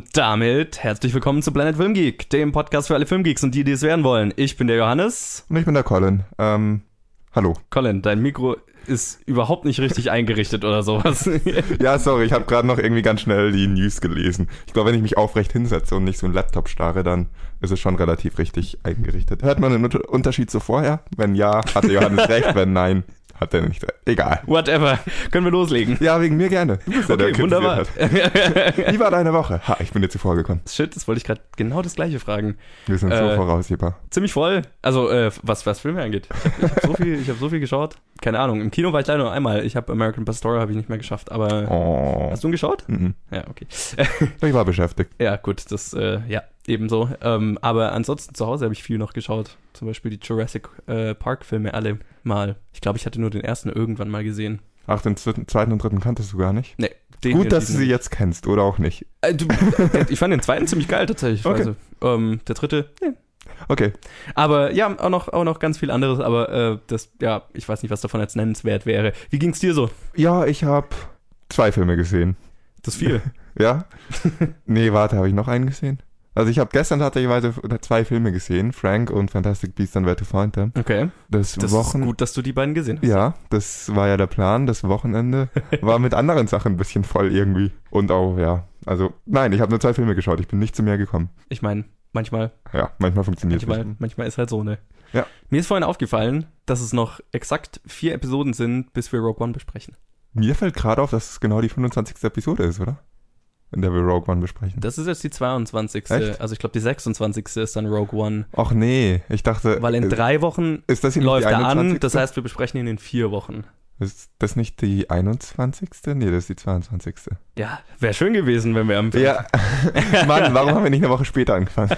Und damit herzlich willkommen zu Planet Film Geek, dem Podcast für alle Filmgeeks und die, die es werden wollen. Ich bin der Johannes. Und ich bin der Colin. Ähm, hallo. Colin, dein Mikro ist überhaupt nicht richtig eingerichtet oder sowas. ja, sorry, ich habe gerade noch irgendwie ganz schnell die News gelesen. Ich glaube, wenn ich mich aufrecht hinsetze und nicht so einen Laptop starre, dann ist es schon relativ richtig eingerichtet. Hört man einen Unterschied zu vorher? Wenn ja, hatte Johannes recht, wenn nein, hat er nicht. Egal. Whatever. Können wir loslegen? Ja, wegen mir gerne. Du bist okay, der wunderbar. Hat. Wie war deine Woche? Ha, ich bin dir zuvor gekommen. Shit, das wollte ich gerade genau das gleiche fragen. Wir sind äh, so voraussehbar. Ziemlich voll. Also, äh, was, was Filme angeht. Ich habe hab so, viel, hab so viel geschaut. Keine Ahnung. Im Kino war ich leider nur einmal. Ich habe American Pastoral habe ich nicht mehr geschafft. Aber oh. hast du ihn geschaut? Mhm. Ja, okay. ich war beschäftigt. Ja, gut. Das, äh, ja, ebenso. Ähm, aber ansonsten zu Hause habe ich viel noch geschaut. Zum Beispiel die Jurassic äh, Park-Filme alle mal. Ich glaube, ich hatte nur den ersten irgendwann mal gesehen. Ach, den zweiten und dritten kanntest du gar nicht? Nee. Gut, dass du sie jetzt kennst, oder auch nicht. Äh, du, ich fand den zweiten ziemlich geil tatsächlich. Okay. Also, ähm, der dritte, nee. Okay. Aber ja, auch noch, auch noch ganz viel anderes, aber äh, das, ja, ich weiß nicht, was davon jetzt nennenswert wäre. Wie ging's dir so? Ja, ich habe zwei Filme gesehen. Das viel. ja? nee, warte, habe ich noch einen gesehen? Also ich habe gestern tatsächlich zwei Filme gesehen, Frank und Fantastic Beasts and Where to Find Them. Okay. Das, das Wochen ist gut, dass du die beiden gesehen hast. Ja, das war ja der Plan. Das Wochenende war mit anderen Sachen ein bisschen voll irgendwie. Und auch, ja, also nein, ich habe nur zwei Filme geschaut. Ich bin nicht zu mehr gekommen. Ich meine, manchmal. Ja, manchmal funktioniert es manchmal, manchmal ist halt so, ne? Ja. Mir ist vorhin aufgefallen, dass es noch exakt vier Episoden sind, bis wir Rogue One besprechen. Mir fällt gerade auf, dass es genau die 25. Episode ist, oder? In der wir Rogue One besprechen. Das ist jetzt die 22. Echt? Also ich glaube, die 26. ist dann Rogue One. Ach nee, ich dachte. Weil in drei Wochen ist das läuft er an, das heißt, wir besprechen ihn in vier Wochen. Ist das nicht die 21.? Nee, das ist die 22. Ja, wäre schön gewesen, wenn wir am. Ja. Mann, warum haben wir nicht eine Woche später angefangen?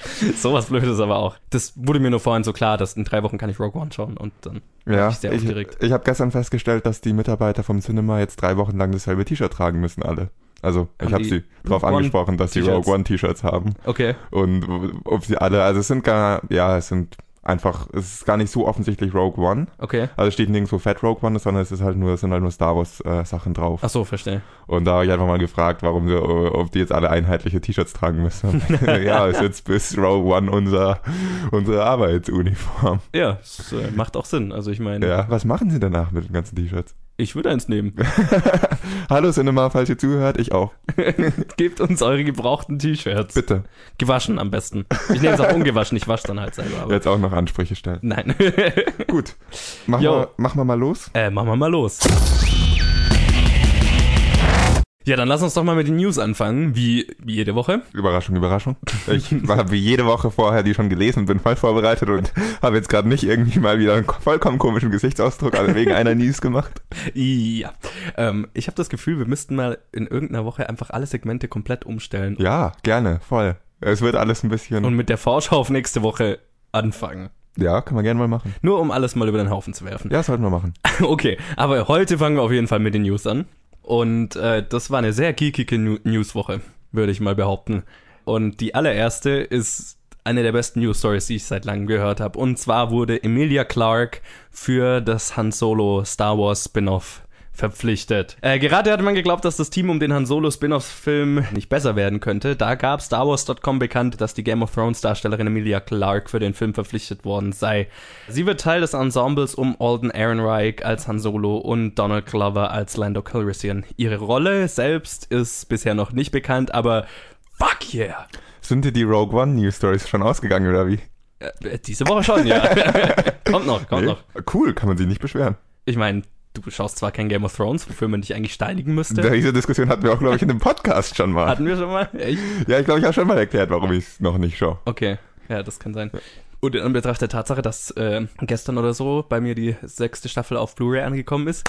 Sowas Blödes aber auch. Das wurde mir nur vorhin so klar, dass in drei Wochen kann ich Rogue One schauen und dann ja, bin ich sehr aufgeregt. Ich, ich habe gestern festgestellt, dass die Mitarbeiter vom Cinema jetzt drei Wochen lang dasselbe T-Shirt tragen müssen, alle. Also haben ich habe sie darauf angesprochen, dass sie Rogue One T-Shirts haben. Okay. Und ob sie alle, also es sind gar, ja, es sind einfach, es ist gar nicht so offensichtlich Rogue One. Okay. Also es steht nirgendwo Fat Rogue One, sondern es ist halt nur, es sind halt nur Star Wars äh, Sachen drauf. Ach so, verstehe. Und da habe ich einfach mal gefragt, warum sie, ob die jetzt alle einheitliche T-Shirts tragen müssen. ja, ist jetzt bis Rogue One unser, unsere Arbeitsuniform. Ja, es äh, macht auch Sinn. Also ich meine. Ja, was machen sie danach mit den ganzen T-Shirts? Ich würde eins nehmen. Hallo Cinema, falls ihr zuhört, ich auch. Gebt uns eure gebrauchten T-Shirts. Bitte. Gewaschen am besten. Ich nehme es auch ungewaschen, ich wasche dann halt selber. Jetzt auch noch Ansprüche stellen. Nein. Gut. Machen wir, machen wir mal los? Äh, machen wir mal los. Ja, dann lass uns doch mal mit den News anfangen, wie, wie jede Woche. Überraschung, Überraschung. Ich habe wie jede Woche vorher die schon gelesen, bin voll vorbereitet und habe jetzt gerade nicht irgendwie mal wieder einen vollkommen komischen Gesichtsausdruck also wegen einer News gemacht. Ja, ähm, ich habe das Gefühl, wir müssten mal in irgendeiner Woche einfach alle Segmente komplett umstellen. Ja, gerne, voll. Es wird alles ein bisschen... Und mit der Vorschau auf nächste Woche anfangen. Ja, können wir gerne mal machen. Nur um alles mal über den Haufen zu werfen. Ja, sollten wir machen. okay, aber heute fangen wir auf jeden Fall mit den News an. Und äh, das war eine sehr geekige Newswoche, würde ich mal behaupten. Und die allererste ist eine der besten News Stories, die ich seit langem gehört habe. Und zwar wurde Emilia Clarke für das Han Solo Star Wars Spin-off verpflichtet. Äh, gerade hatte man geglaubt, dass das Team um den Han Solo Spin-off-Film nicht besser werden könnte. Da gab StarWars.com bekannt, dass die Game of Thrones Darstellerin Emilia Clarke für den Film verpflichtet worden sei. Sie wird Teil des Ensembles um Alden Ehrenreich als Han Solo und Donald Glover als Lando Calrissian. Ihre Rolle selbst ist bisher noch nicht bekannt, aber fuck yeah! Sind dir die Rogue One News Stories schon ausgegangen oder wie? Äh, diese Woche schon, ja. kommt noch, kommt nee. noch. Cool, kann man sich nicht beschweren. Ich meine, du schaust zwar kein Game of Thrones, wofür man dich eigentlich steinigen müsste. Diese Diskussion hatten wir auch, glaube ich, in dem Podcast schon mal. Hatten wir schon mal? Echt? Ja, ich glaube, ich habe schon mal erklärt, warum ich es noch nicht schaue. Okay, ja, das kann sein. Und in Anbetracht der Tatsache, dass äh, gestern oder so bei mir die sechste Staffel auf Blu-ray angekommen ist,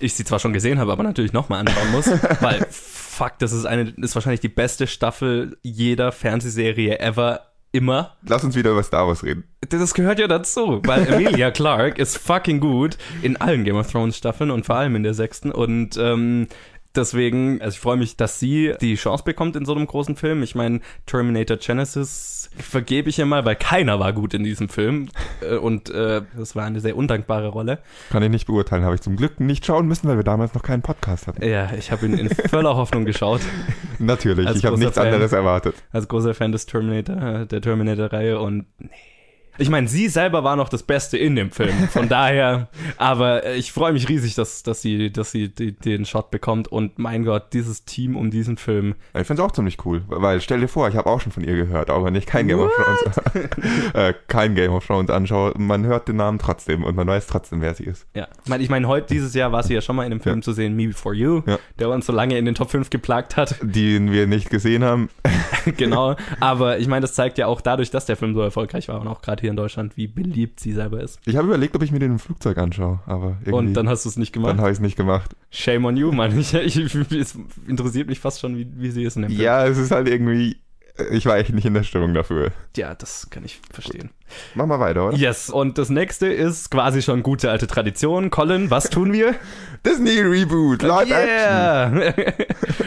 ich sie zwar schon gesehen habe, aber natürlich nochmal anschauen muss, weil fuck, das ist eine, ist wahrscheinlich die beste Staffel jeder Fernsehserie ever immer. Lass uns wieder über Star Wars reden. Das gehört ja dazu, weil Emilia Clarke ist fucking gut in allen Game of Thrones Staffeln und vor allem in der sechsten und ähm, deswegen, also ich freue mich, dass sie die Chance bekommt in so einem großen Film. Ich meine, Terminator Genesis vergebe ich ihr mal, weil keiner war gut in diesem Film äh, und äh, das war eine sehr undankbare Rolle. Kann ich nicht beurteilen, habe ich zum Glück nicht schauen müssen, weil wir damals noch keinen Podcast hatten. Ja, ich habe ihn in voller Hoffnung geschaut. Natürlich, Als ich habe nichts Fan. anderes erwartet. Als großer Fan des Terminator, der Terminator-Reihe und nee. Ich meine, sie selber war noch das Beste in dem Film. Von daher, aber ich freue mich riesig, dass, dass sie, dass sie die, den Shot bekommt. Und mein Gott, dieses Team um diesen Film. Ich finde es auch ziemlich cool, weil stell dir vor, ich habe auch schon von ihr gehört, aber nicht kein Game of Thrones, äh, kein Game of Thrones anschaue. Man hört den Namen trotzdem und man weiß trotzdem, wer sie ist. Ja, ich meine, ich mein, heute, dieses Jahr war sie ja schon mal in einem Film Ja. zu sehen, Me Before You, Ja. der uns so lange in den Top 5 geplagt hat. Den wir nicht gesehen haben. genau. Aber ich meine, das zeigt ja auch dadurch, dass der Film so erfolgreich war und auch gerade hier in Deutschland, wie beliebt sie selber ist. Ich habe überlegt, ob ich mir den im Flugzeug anschaue, aber irgendwie Und dann hast du es nicht gemacht. dann habe ich es nicht gemacht. Shame on you, Mann. Ich, ich, es interessiert mich fast schon, wie, wie sie dem Film. Ja, es ist halt irgendwie, ich war echt nicht in der Stimmung dafür. Ja, das kann ich verstehen. Mach mal weiter, oder? Yes, und das nächste ist quasi schon gute alte Tradition. Colin, was tun wir? Disney Reboot, Live Action. yeah!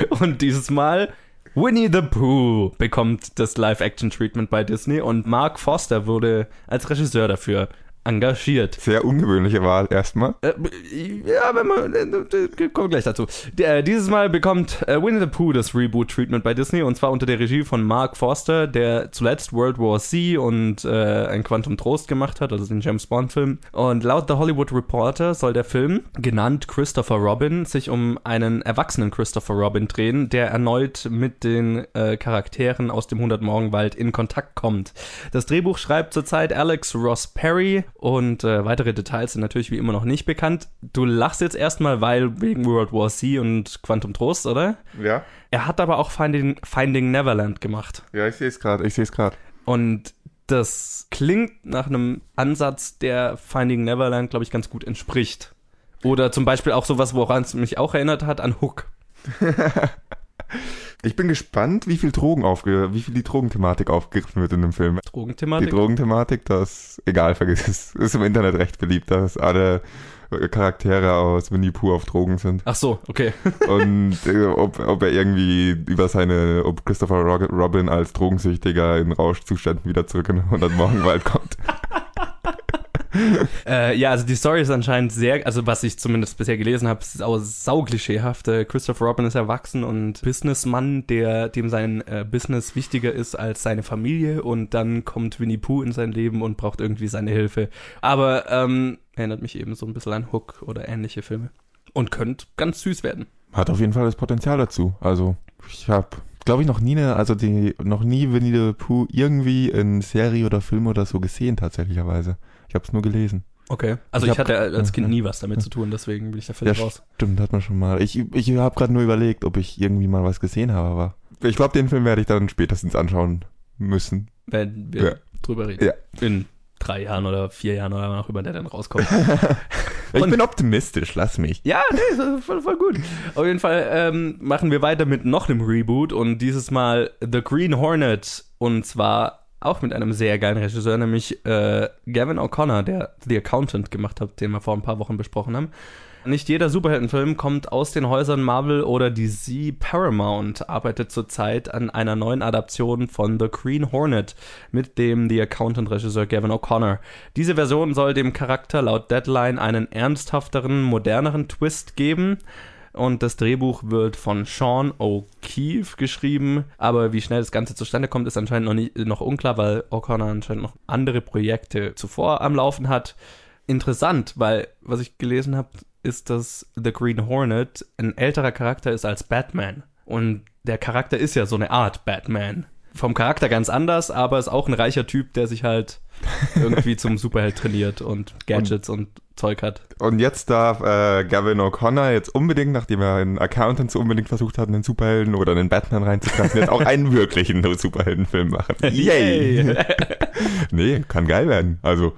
und dieses Mal Winnie the Pooh bekommt das Live-Action-Treatment bei Disney und Mark Foster wurde als Regisseur dafür engagiert. Sehr ungewöhnliche Wahl erstmal. Äh, ja, wenn man. Äh, äh, kommen gleich dazu. Der, dieses Mal bekommt äh, Winnie the Pooh das Reboot-Treatment bei Disney und zwar unter der Regie von Mark Forster, der zuletzt World War Z und äh, ein Quantum Trost gemacht hat, also den James Bond-Film. Und laut The Hollywood Reporter soll der Film, genannt Christopher Robin, sich um einen erwachsenen Christopher Robin drehen, der erneut mit den äh, Charakteren aus dem 100-Morgenwald in Kontakt kommt. Das Drehbuch schreibt zurzeit Alex Ross Perry und äh, weitere Details sind natürlich wie immer noch nicht bekannt. Du lachst jetzt erstmal, weil wegen World War Z und Quantum Trost, oder? Ja. Er hat aber auch Finding, Finding Neverland gemacht. Ja, ich sehe es gerade, ich sehe es gerade. Und das klingt nach einem Ansatz, der Finding Neverland, glaube ich, ganz gut entspricht. Oder zum Beispiel auch sowas, woran es mich auch erinnert hat, an Hook. Ich bin gespannt, wie viel Drogen aufge wie viel die Drogenthematik aufgegriffen wird in dem Film. Die Drogenthematik. Drogenthematik, das, egal, vergiss es, ist im Internet recht beliebt, dass alle äh, Charaktere aus Winnie Pooh auf Drogen sind. Ach so, okay. Und äh, ob, ob er irgendwie über seine, ob Christopher Ro- Robin als Drogensüchtiger in Rauschzuständen wieder zurück in den 100 Morgenwald kommt. Äh, ja, also die Story ist anscheinend sehr, also was ich zumindest bisher gelesen habe, ist auch sauklischeehaft. Äh, Christopher Robin ist erwachsen und Businessmann, der dem sein äh, Business wichtiger ist als seine Familie und dann kommt Winnie Pooh in sein Leben und braucht irgendwie seine Hilfe. Aber ähm, erinnert mich eben so ein bisschen an Hook oder ähnliche Filme. Und könnte ganz süß werden. Hat auf jeden Fall das Potenzial dazu. Also, ich habe, glaube ich, noch nie eine, also die, noch nie Winnie the Pooh irgendwie in Serie oder Film oder so gesehen, tatsächlicherweise. Ich habe es nur gelesen. Okay. Also Ich ich, hatte als Kind nie was damit zu tun, deswegen bin ich da völlig Ja, raus. Stimmt, hat man schon mal. Ich, ich habe gerade nur überlegt, ob ich irgendwie mal was gesehen habe, aber ich glaube, den Film werde ich dann spätestens anschauen müssen. Wenn wir Ja. drüber reden. Ja. In drei Jahren oder vier Jahren oder wann auch immer der dann rauskommt. Ich bin optimistisch, lass mich. Ja, nee, das ist voll, voll gut. Auf jeden Fall ähm, machen wir weiter mit noch einem Reboot und dieses Mal The Green Hornet und zwar auch mit einem sehr geilen Regisseur, nämlich äh, Gavin O'Connor, der The Accountant gemacht hat, den wir vor ein paar Wochen besprochen haben. Nicht jeder Superheldenfilm kommt aus den Häusern Marvel oder DC. Paramount arbeitet zurzeit an einer neuen Adaption von The Green Hornet mit dem The Accountant-Regisseur Gavin O'Connor. Diese Version soll dem Charakter laut Deadline einen ernsthafteren, moderneren Twist geben. Und das Drehbuch wird von Sean O'Keefe geschrieben. Aber wie schnell das Ganze zustande kommt, ist anscheinend noch, nicht, noch unklar, weil O'Connor anscheinend noch andere Projekte zuvor am Laufen hat. Interessant, weil was ich gelesen habe, ist, dass The Green Hornet ein älterer Charakter ist als Batman. Und der Charakter ist ja so eine Art Batman. Vom Charakter ganz anders, aber ist auch ein reicher Typ, der sich halt irgendwie zum Superheld trainiert und Gadgets und, Zeug hat. Und jetzt darf äh, Gavin O'Connor jetzt unbedingt, nachdem er in Accountants unbedingt versucht hat, einen Superhelden oder einen Batman reinzukratzen, jetzt auch einen wirklichen Superheldenfilm machen. Yay! nee, kann geil werden. Also,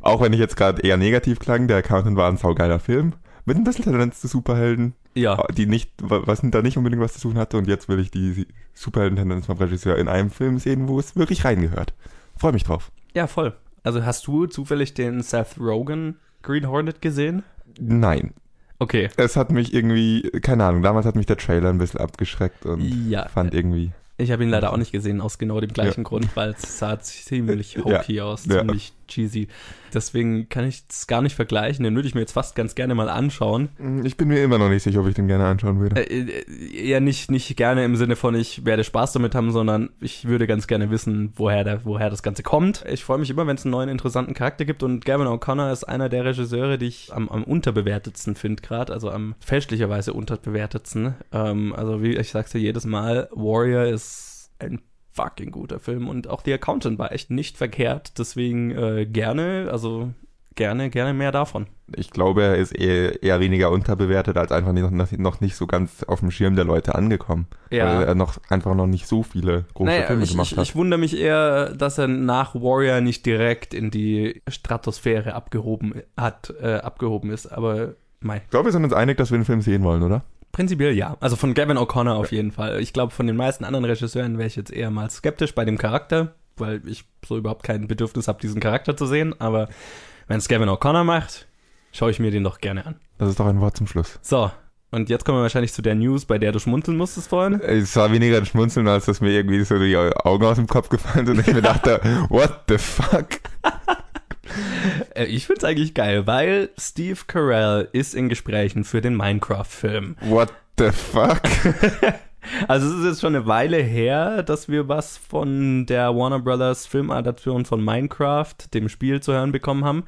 auch wenn ich jetzt gerade eher negativ klang, der Accountant war ein saugeiler Film. Mit ein bisschen Tendenz zu Superhelden, ja. die nicht, was da nicht unbedingt was zu tun hatte. Und jetzt will ich die Superhelden-Tendenz vom Regisseur in einem Film sehen, wo es wirklich reingehört. Freue mich drauf. Ja, voll. Also hast du zufällig den Seth Rogen Green Hornet gesehen? Nein. Okay. Es hat mich irgendwie, keine Ahnung, damals hat mich der Trailer ein bisschen abgeschreckt und Ja. fand irgendwie. Ich habe ihn leider auch nicht gesehen, aus genau dem gleichen ja. Grund, weil es sah ziemlich hokey ja. aus, ziemlich cheesy. Deswegen kann ich es gar nicht vergleichen. Den würde ich mir jetzt fast ganz gerne mal anschauen. Mm, ich bin mir immer noch nicht sicher, ob ich den gerne anschauen würde. Äh, äh, eher nicht, nicht gerne im Sinne von, ich werde Spaß damit haben, sondern ich würde ganz gerne wissen, woher, der, woher das Ganze kommt. Ich freue mich immer, wenn es einen neuen interessanten Charakter gibt und Gavin O'Connor ist einer der Regisseure, die ich am, am unterbewertetsten finde gerade, also am fälschlicherweise unterbewertetsten. Ähm, also wie ich sagte jedes Mal, Warrior ist ein fucking guter Film und auch The Accountant war echt nicht verkehrt. Deswegen äh, gerne, also gerne, gerne mehr davon. Ich glaube, er ist eher, eher weniger unterbewertet als einfach noch, noch nicht so ganz auf dem Schirm der Leute angekommen. Ja. Weil er noch einfach noch nicht so viele große naja, Filme ich, gemacht ich, hat. Ich wundere mich eher, dass er nach Warrior nicht direkt in die Stratosphäre abgehoben hat, äh, abgehoben ist, aber mei. Ich glaube, wir sind uns einig, dass wir den Film sehen wollen, oder? Prinzipiell ja. Also von Gavin O'Connor auf jeden Fall. Ich glaube, von den meisten anderen Regisseuren wäre ich jetzt eher mal skeptisch bei dem Charakter, weil ich so überhaupt kein Bedürfnis habe, diesen Charakter zu sehen. Aber wenn es Gavin O'Connor macht, schaue ich mir den doch gerne an. Das ist doch ein Wort zum Schluss. So, und jetzt kommen wir wahrscheinlich zu der News, bei der du schmunzeln musstest vorhin. Es war weniger ein Schmunzeln, als dass mir irgendwie so die Augen aus dem Kopf gefallen sind und ich mir dachte, what the fuck? Äh, ich find's eigentlich geil, weil Steve Carell ist in Gesprächen für den Minecraft-Film. What the fuck? Also es ist jetzt schon eine Weile her, dass wir was von der Warner Brothers Filmadaption von Minecraft, dem Spiel, zu hören bekommen haben.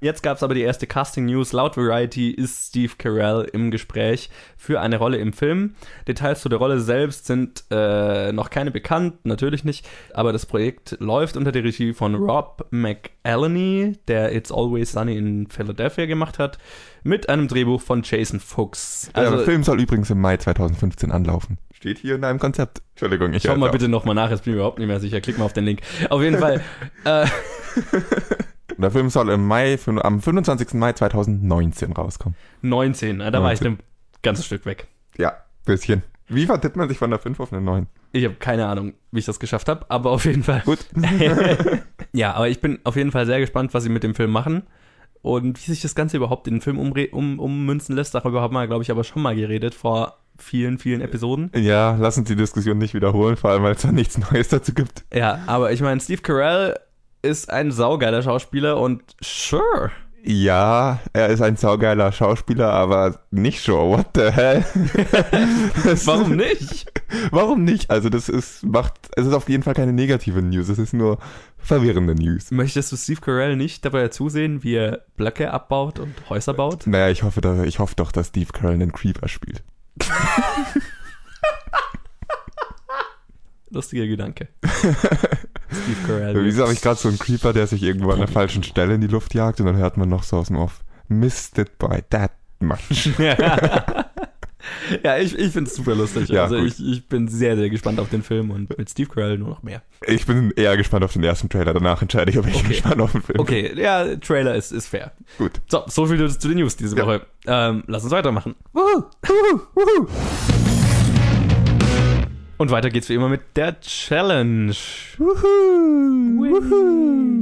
Jetzt gab es aber die erste Casting-News. Laut Variety ist Steve Carell im Gespräch für eine Rolle im Film. Details zu der Rolle selbst sind äh, noch keine bekannt, natürlich nicht. Aber das Projekt läuft unter der Regie von Rob McElhenney, der It's Always Sunny in Philadelphia gemacht hat, mit einem Drehbuch von Jason Fuchs. Also, der Film soll übrigens im Mai 2015 anlaufen. Steht hier in deinem Konzept. Entschuldigung, ich Schau mal bitte nochmal nach, jetzt bin ich überhaupt nicht mehr sicher. Klick mal auf den Link. Auf jeden Fall. äh, Der Film soll im Mai, am 25. Mai 2019 rauskommen. 19, da 19. war ich ein ganzes Stück weg. Ja, bisschen. Wie vertippt man sich von der 5 auf eine 9? Ich habe keine Ahnung, wie ich das geschafft habe, aber auf jeden Fall. Gut. ja, aber ich bin auf jeden Fall sehr gespannt, was sie mit dem Film machen und wie sich das Ganze überhaupt in den Film um, ummünzen lässt. Darüber haben wir, glaube ich, aber schon mal geredet vor vielen, vielen Episoden. Ja, lass uns die Diskussion nicht wiederholen, vor allem, weil es da nichts Neues dazu gibt. Ja, aber ich meine, Steve Carell ist ein saugeiler Schauspieler und sure. Ja, er ist ein saugeiler Schauspieler, aber nicht sure. What the hell? Warum nicht? Warum nicht? Also das ist macht es ist auf jeden Fall keine negative News, es ist nur verwirrende News. Möchtest du Steve Carell nicht dabei zusehen, wie er Blöcke abbaut und Häuser baut? Naja, ich hoffe, dass, ich hoffe doch, dass Steve Carell einen Creeper spielt. Lustiger Gedanke. Steve Carell. Wieso habe ich gerade so einen Creeper, der sich irgendwo an der falschen Stelle in die Luft jagt und dann hört man noch so aus dem Off. Missed it by that much. ja, ich, ich finde es super lustig. Ja, also ich, ich bin sehr, sehr gespannt auf den Film und mit Steve Carell nur noch mehr. Ich bin eher gespannt auf den ersten Trailer. Danach entscheide ich, ob ich okay. gespannt auf den Film Okay, ja, Trailer ist, ist fair. Gut. So, so viel zu den News diese ja. Woche. Ähm, lass uns weitermachen. Wuhu, wuhu, wuhu. Und weiter geht's wie immer mit der Challenge. Wuhu, wuhu,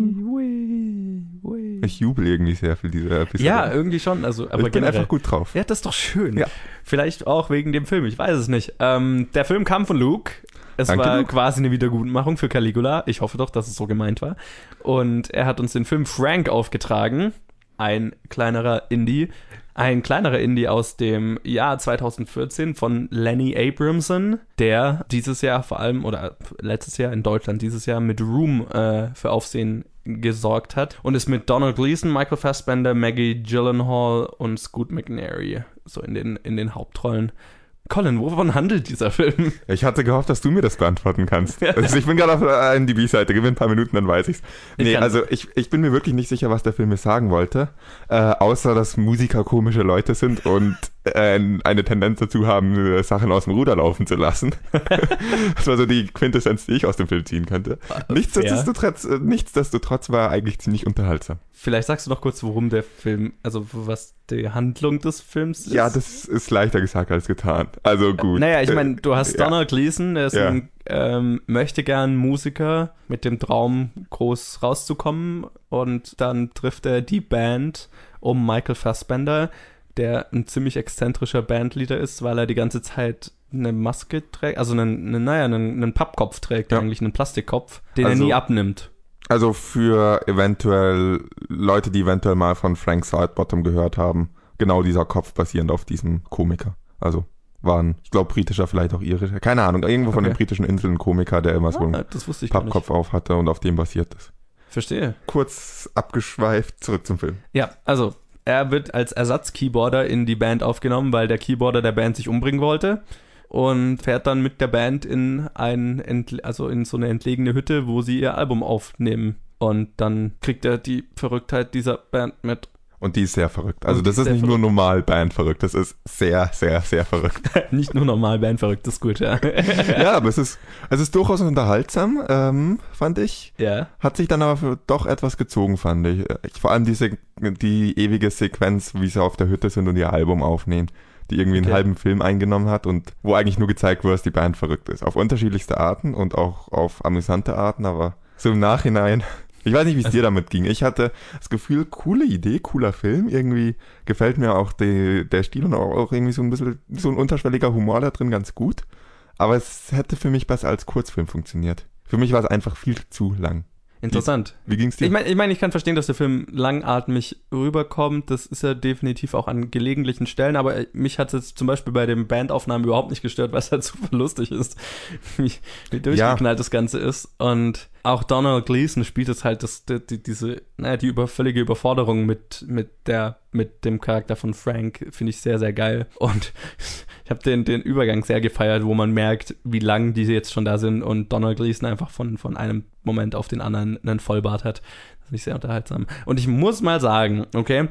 ich jubel irgendwie sehr für diese Episode. Ja, irgendwie schon. Also, aber ich bin generell. einfach gut drauf. Ja, das ist doch schön. Ja. Vielleicht auch wegen dem Film, ich weiß es nicht. Ähm, der Film kam von Luke. Es Danke, war Luke. quasi eine Wiedergutmachung für Caligula. Ich hoffe doch, dass es so gemeint war. Und er hat uns den Film Frank aufgetragen. Ein kleinerer Indie, ein kleinerer Indie aus dem Jahr 2014 von Lenny Abramson, der dieses Jahr vor allem oder letztes Jahr in Deutschland dieses Jahr mit Room äh, für Aufsehen gesorgt hat und ist mit Donald Gleason, Michael Fassbender, Maggie Gyllenhaal und Scoot McNairy so in den, in den Hauptrollen Colin, wovon handelt dieser Film? Ich hatte gehofft, dass du mir das beantworten kannst. Also ich bin gerade auf der IMDb-Seite, gewinn ein paar Minuten, dann weiß ich's. Nee, ich also ich, ich bin mir wirklich nicht sicher, was der Film mir sagen wollte. Äh, außer, dass Musiker komische Leute sind und eine Tendenz dazu haben, Sachen aus dem Ruder laufen zu lassen. das war so die Quintessenz, die ich aus dem Film ziehen könnte. Äh, nichtsdestotrotz, äh, nichtsdestotrotz war eigentlich ziemlich unterhaltsam. Vielleicht sagst du noch kurz, worum der Film, also was die Handlung des Films ist. Ja, das ist leichter gesagt als getan. Also gut. Naja, ich meine, du hast Donald ja. Gleason, der ist ja. ein ähm, möchte gern Musiker mit dem Traum, groß rauszukommen. Und dann trifft er die Band um Michael Fassbender, der ein ziemlich exzentrischer Bandleader ist, weil er die ganze Zeit eine Maske trägt, also einen, einen naja, einen, einen Pappkopf trägt, Ja. eigentlich einen Plastikkopf, den Also- er nie abnimmt. Also für eventuell Leute, die eventuell mal von Frank Sidebottom gehört haben, genau dieser Kopf basierend auf diesem Komiker. Also waren, ich glaube, britischer, vielleicht auch irischer, keine Ahnung, irgendwo von Okay. den britischen Inseln ein Komiker, der immer so Ah, einen gar nicht. Pappkopf auf hatte und auf dem basiert ist. Verstehe. Kurz abgeschweift, zurück zum Film. Ja, also er wird als Ersatz-Keyboarder in die Band aufgenommen, weil der Keyboarder der Band sich umbringen wollte und fährt dann mit der Band in ein also in so eine entlegene Hütte, wo sie ihr Album aufnehmen und dann kriegt er die Verrücktheit dieser Band mit. Und die ist sehr verrückt. Also das ist ist nicht nur normal Band verrückt, das ist sehr, sehr, sehr verrückt. Nicht nur normal Band verrückt, das ist gut, ja. ja, aber es ist, es ist durchaus unterhaltsam, ähm, fand ich. ja. Hat sich dann aber doch etwas gezogen, fand ich. ich. Vor allem diese, die ewige Sequenz, wie sie auf der Hütte sind und ihr Album aufnehmen, die irgendwie einen Okay. halben Film eingenommen hat und wo eigentlich nur gezeigt wurde, dass die Band verrückt ist. Auf unterschiedlichste Arten und auch auf amüsante Arten, aber so im Nachhinein. Ich weiß nicht, wie es Also- dir damit ging. Ich hatte das Gefühl, coole Idee, cooler Film. Irgendwie gefällt mir auch die, der Stil und auch, irgendwie so ein bisschen so ein unterschwelliger Humor da drin ganz gut. Aber es hätte für mich besser als Kurzfilm funktioniert. Für mich war es einfach viel zu lang. Interessant. Wie ging's dir? Ich meine, ich, mein, ich kann verstehen, dass der Film langatmig rüberkommt. Das ist er definitiv auch an gelegentlichen Stellen. Aber äh, mich hat es jetzt zum Beispiel bei den Bandaufnahmen überhaupt nicht gestört, weil es halt super lustig ist, wie, wie durchgeknallt das Ganze ist. Und auch Donald Gleason spielt es halt das, die, die, diese, naja, die über, völlige Überforderung mit, mit der, mit dem Charakter von Frank finde ich sehr, sehr geil. Und ich habe den, den Übergang sehr gefeiert, wo man merkt, wie lang die jetzt schon da sind und Donald Gleason einfach von, von einem Moment auf den anderen einen Vollbart hat. Das finde ich sehr unterhaltsam. Und ich muss mal sagen, okay,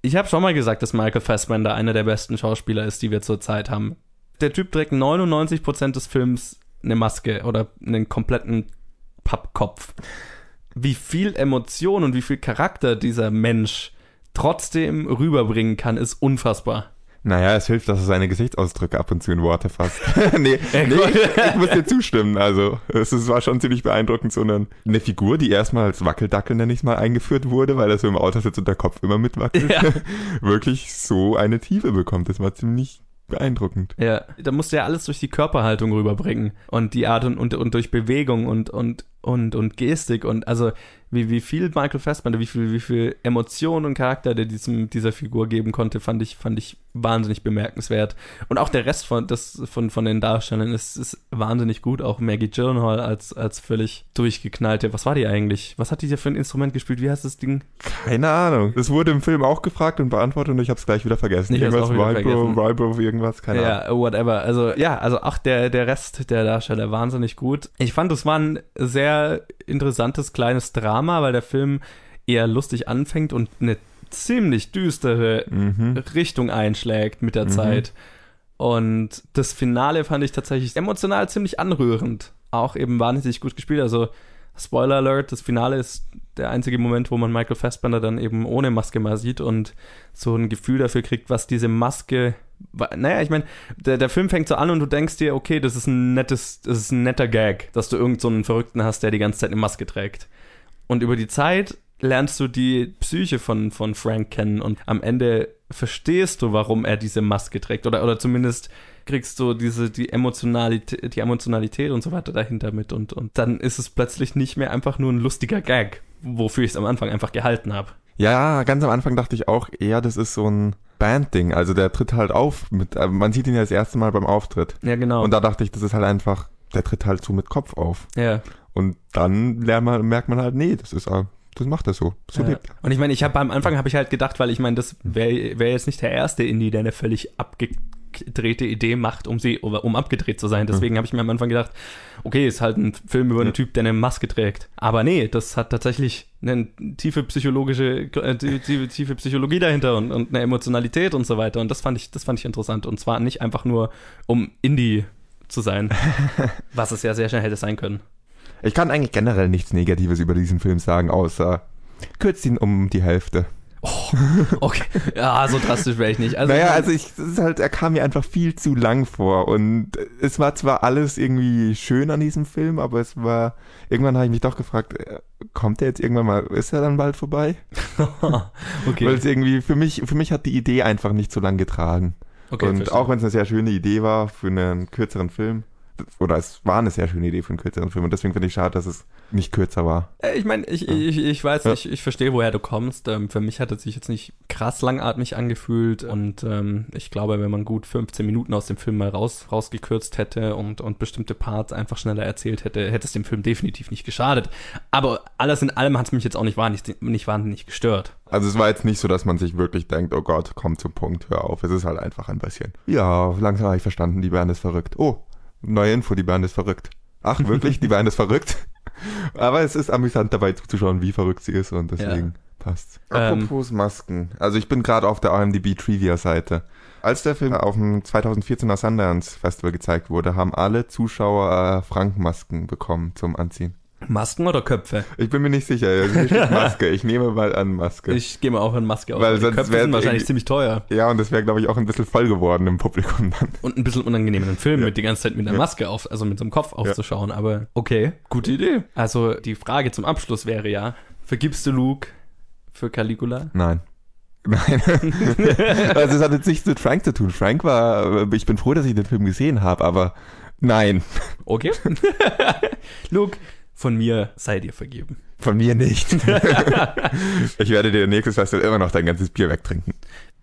ich habe schon mal gesagt, dass Michael Fassbender einer der besten Schauspieler ist, die wir zurzeit haben. Der Typ trägt 99% des Films eine Maske oder einen kompletten Pappkopf. Wie viel Emotion und wie viel Charakter dieser Mensch trotzdem rüberbringen kann, ist unfassbar. Naja, es hilft, dass er seine Gesichtsausdrücke ab und zu in Worte fasst. nee, Ja, nee ich, ich muss dir zustimmen. Also, es ist, war schon ziemlich beeindruckend, so eine, Figur, die erstmal als Wackeldackel, nenne ich es mal, eingeführt wurde, weil er so im Auto sitzt und der Kopf immer mitwackelt. Ja. Wirklich so eine Tiefe bekommt. Das war ziemlich beeindruckend. Ja, da musst du ja alles durch die Körperhaltung rüberbringen und die Art und, und, und durch Bewegung und, und, und, und Gestik und also wie, wie viel Michael Fassbender, wie viel, wie viel Emotion und Charakter der diesem, dieser Figur geben konnte, fand ich, fand ich wahnsinnig bemerkenswert. Und auch der Rest von, das, von, von den Darstellern ist, ist wahnsinnig gut. Auch Maggie Gyllenhaal als, als völlig durchgeknallte. Was war die eigentlich? Was hat die hier für ein Instrument gespielt? Wie heißt das Ding? Keine Ahnung. Das wurde im Film auch gefragt und beantwortet und ich habe es gleich wieder vergessen. Ich irgendwas. Vibro, irgendwas, keine Ahnung. Ja, whatever. Also, ja, also auch der, der Rest der Darsteller wahnsinnig gut. Ich fand, es war ein sehr interessantes kleines Drama, weil der Film eher lustig anfängt und eine ziemlich düstere Mhm. Richtung einschlägt mit der Mhm. Zeit. Und das Finale fand ich tatsächlich emotional ziemlich anrührend. Auch eben wahnsinnig gut gespielt. Also, Spoiler Alert, das Finale ist der einzige Moment, wo man Michael Fassbender dann eben ohne Maske mal sieht und so ein Gefühl dafür kriegt, was diese Maske. Naja, ich meine, der, der Film fängt so an und du denkst dir, okay, das ist ein nettes, das ist ein netter Gag, dass du irgend so einen Verrückten hast, der die ganze Zeit eine Maske trägt. Und über die Zeit lernst du die Psyche von, von Frank kennen und am Ende verstehst du, warum er diese Maske trägt. Oder, oder zumindest kriegst du diese, die Emotionalität, die Emotionalität und so weiter dahinter mit. Und, und dann ist es plötzlich nicht mehr einfach nur ein lustiger Gag, wofür ich es am Anfang einfach gehalten habe. Ja, ganz am Anfang dachte ich auch eher, das ist so ein Bandding. Also der tritt halt auf. Mit, äh, man sieht ihn ja das erste Mal beim Auftritt. Ja, genau. Und da dachte ich, das ist halt einfach, der tritt halt so mit Kopf auf. ja. Und dann man, merkt man halt, nee, das ist, äh, das macht er so. So Ja. lebt er. Und ich meine, ich habe am Anfang habe ich halt gedacht, weil ich meine, das wäre wär jetzt nicht der erste Indie, der eine völlig abgedrehte Idee macht, um sie um abgedreht zu sein. Deswegen habe ich mir am Anfang gedacht, okay, ist halt ein Film über einen Ja. Typ, der eine Maske trägt. Aber nee, das hat tatsächlich eine tiefe psychologische äh, tiefe, tiefe Psychologie dahinter und, und eine Emotionalität und so weiter. Und das fand ich das fand ich interessant und zwar nicht einfach nur um Indie zu sein, was es ja sehr schnell hätte sein können. Ich kann eigentlich generell nichts Negatives über diesen Film sagen, außer kürzt ihn um die Hälfte. Okay, ja, so drastisch wäre ich nicht. Also, naja, also ich, es ist halt, er kam mir einfach viel zu lang vor und es war zwar alles irgendwie schön an diesem Film, aber es war, irgendwann habe ich mich doch gefragt, äh, kommt der jetzt irgendwann mal, ist er dann bald vorbei? okay. Weil es irgendwie, für mich, für mich hat die Idee einfach nicht so lange getragen. okay und verstehe. auch wenn es eine sehr schöne Idee war für einen kürzeren Film, oder es war eine sehr schöne Idee für einen kürzeren Film und deswegen finde ich schade, dass es nicht kürzer war. Äh, Ich meine, ich, ich, ich weiß, Ja. ich, ich verstehe, woher du kommst. Ähm, für mich hat es sich jetzt nicht krass langatmig angefühlt und ähm, ich glaube, wenn man gut 15 Minuten aus dem Film mal raus, rausgekürzt hätte und, und bestimmte Parts einfach schneller erzählt hätte, hätte es dem Film definitiv nicht geschadet. Aber alles in allem hat es mich jetzt auch nicht wahnsinnig, nicht wahnsinnig gestört. Also es war jetzt nicht so, dass man sich wirklich denkt, oh Gott, komm zum Punkt, hör auf. Es ist halt einfach ein bisschen. Ja, langsam habe ich verstanden, die Band ist verrückt. Oh, neue Info, die Band ist verrückt. Ach, wirklich, die Band ist verrückt? Aber es ist amüsant dabei zuzuschauen, wie verrückt sie ist und deswegen passt's. Ähm. Apropos Masken. Also ich bin gerade auf der IMDb Trivia Seite. Als der Film auf dem 2014er Sundance Festival gezeigt wurde, haben alle Zuschauer äh, Frankenmasken bekommen zum Anziehen. Masken oder Köpfe? Ich bin mir nicht sicher. Also Maske. Ich nehme mal an Maske. Ich gehe mal auch in Maske aus. Weil Die sonst Köpfe sind wahrscheinlich ziemlich teuer. Ja, und das wäre, glaube ich, auch ein bisschen voll geworden im Publikum dann. Und ein bisschen unangenehm, einen Film Ja. mit die ganze Zeit mit einer Ja. Maske auf, also mit so einem Kopf aufzuschauen. Aber okay, gute Idee. Also die Frage zum Abschluss wäre ja, vergibst du Luke für Caligula? Nein. Nein. also es hat jetzt nichts mit Frank zu tun. Frank war, ich bin froh, dass ich den Film gesehen habe, aber nein, Okay. Luke, von mir sei dir vergeben. von mir nicht. ich werde dir nächstes Festival immer noch dein ganzes Bier wegtrinken.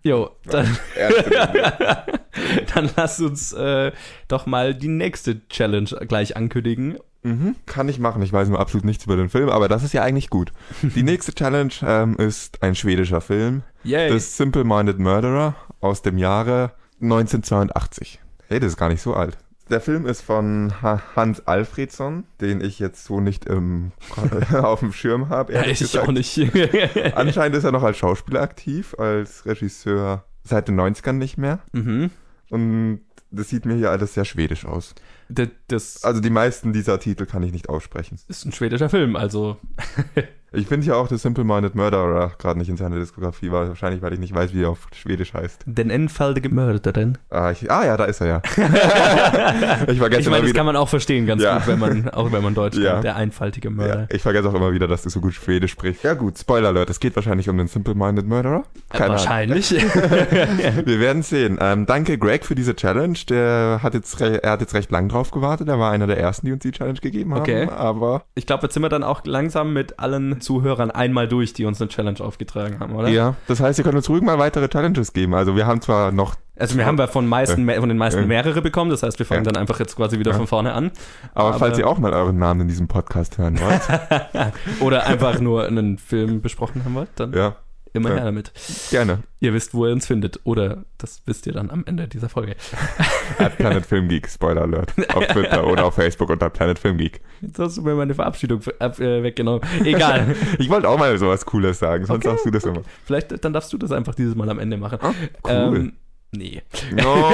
Jo, dann, dann lass uns äh, doch mal die nächste Challenge gleich ankündigen. mhm, kann ich machen. Ich weiß nur absolut nichts über den Film, aber das ist ja eigentlich gut. Die nächste Challenge ähm, ist ein schwedischer Film. Yay. The Simple Minded Murderer aus dem Jahre 1982. Hey, das ist gar nicht so alt. Der Film ist von Ha- Hans Alfredsson, den ich jetzt so nicht im, auf dem Schirm habe. ja, ich gesagt. auch nicht. Anscheinend ist er noch als Schauspieler aktiv, als Regisseur seit den 90ern nicht mehr. mhm. Und das sieht mir hier alles sehr schwedisch aus. Das, das Also die meisten dieser Titel kann ich nicht aussprechen. ist ein schwedischer Film, also Ich finde ja auch The Simple Minded Murderer gerade nicht in seiner Diskografie, weil wahrscheinlich, weil ich nicht weiß, wie er auf Schwedisch heißt. den enfaltige Mörderin. Ah, ich, ah ja, da ist er ja. ich vergesse Ich immer meine, das wieder. kann man auch verstehen ganz Ja. gut, wenn man, auch wenn man Deutsch Ja. kann. Der einfaltige Ja, Mörder. ich vergesse auch immer wieder, dass du so gut Schwedisch sprichst. Ja gut, Spoiler Alert, es geht wahrscheinlich um den Simple Minded Murderer. Keine Ahnung. Wahrscheinlich. Wir werden sehen. Ähm, danke Greg für diese Challenge. Der hat jetzt, re- er hat jetzt recht lang drauf gewartet. Er war einer der ersten, die uns die Challenge gegeben haben. Okay. Aber Ich glaube, jetzt sind wir dann auch langsam mit allen Zuhörern einmal durch, die uns eine Challenge aufgetragen haben, oder? ja, das heißt, ihr könnt uns ruhig mal weitere Challenges geben. Also wir haben zwar noch, Also wir haben ja von, meisten, me- von den meisten Ja. mehrere bekommen, das heißt, wir fangen Ja. dann einfach jetzt quasi wieder Ja. von vorne an. aber, Aber- falls ihr auch mal euren Namen in diesem Podcast hören wollt, Oder einfach nur einen Film besprochen haben wollt, dann ja, immer Ja. her damit. gerne. Ihr wisst, wo ihr uns findet. Oder das wisst ihr dann am Ende dieser Folge. At Planet Film Geek, Spoiler Alert. Auf Twitter oder auf Facebook unter Planet Film Geek. Jetzt hast du mir meine Verabschiedung ab- äh, weggenommen. Egal. Ich wollte auch mal sowas Cooles sagen, sonst Okay. sagst du das immer. Vielleicht, dann darfst du das einfach dieses Mal am Ende machen. Ah, cool. Ähm, nee. No.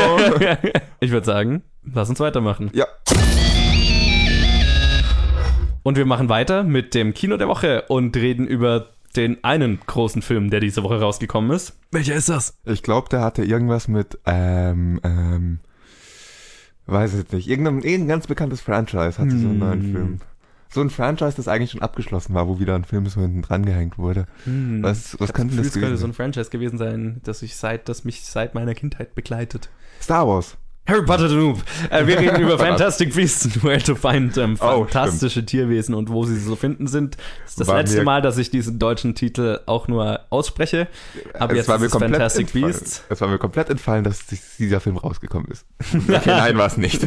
ich würde sagen, lass uns weitermachen. ja, Und wir machen weiter mit dem Kino der Woche und reden über den einen großen Film, der diese Woche rausgekommen ist. Welcher ist das? ich glaube, der hatte irgendwas mit, ähm, ähm, weiß ich nicht, irgendein, irgendein ganz bekanntes Franchise hatte so einen neuen Hm. Film. So ein Franchise, das eigentlich schon abgeschlossen war, wo wieder ein Film so hinten dran gehängt wurde. Hm. Was, was Ich könnte das Gefühl, es könnte so gewesen ein Franchise gewesen sein, das ich seit, das mich seit meiner Kindheit begleitet. Star Wars. Harry Potter the Noob. Äh, wir reden über. Fantastic Beasts and Where to Find ähm, Oh, fantastische Tierwesen und wo sie so finden sind. Das ist das War letzte Mal, dass ich diesen deutschen Titel auch nur ausspreche. Aber es jetzt war ist mir es komplett Fantastic entfallen. Beasts. Es war mir komplett entfallen, dass dies- dieser Film rausgekommen ist. Okay, nein, war es nicht.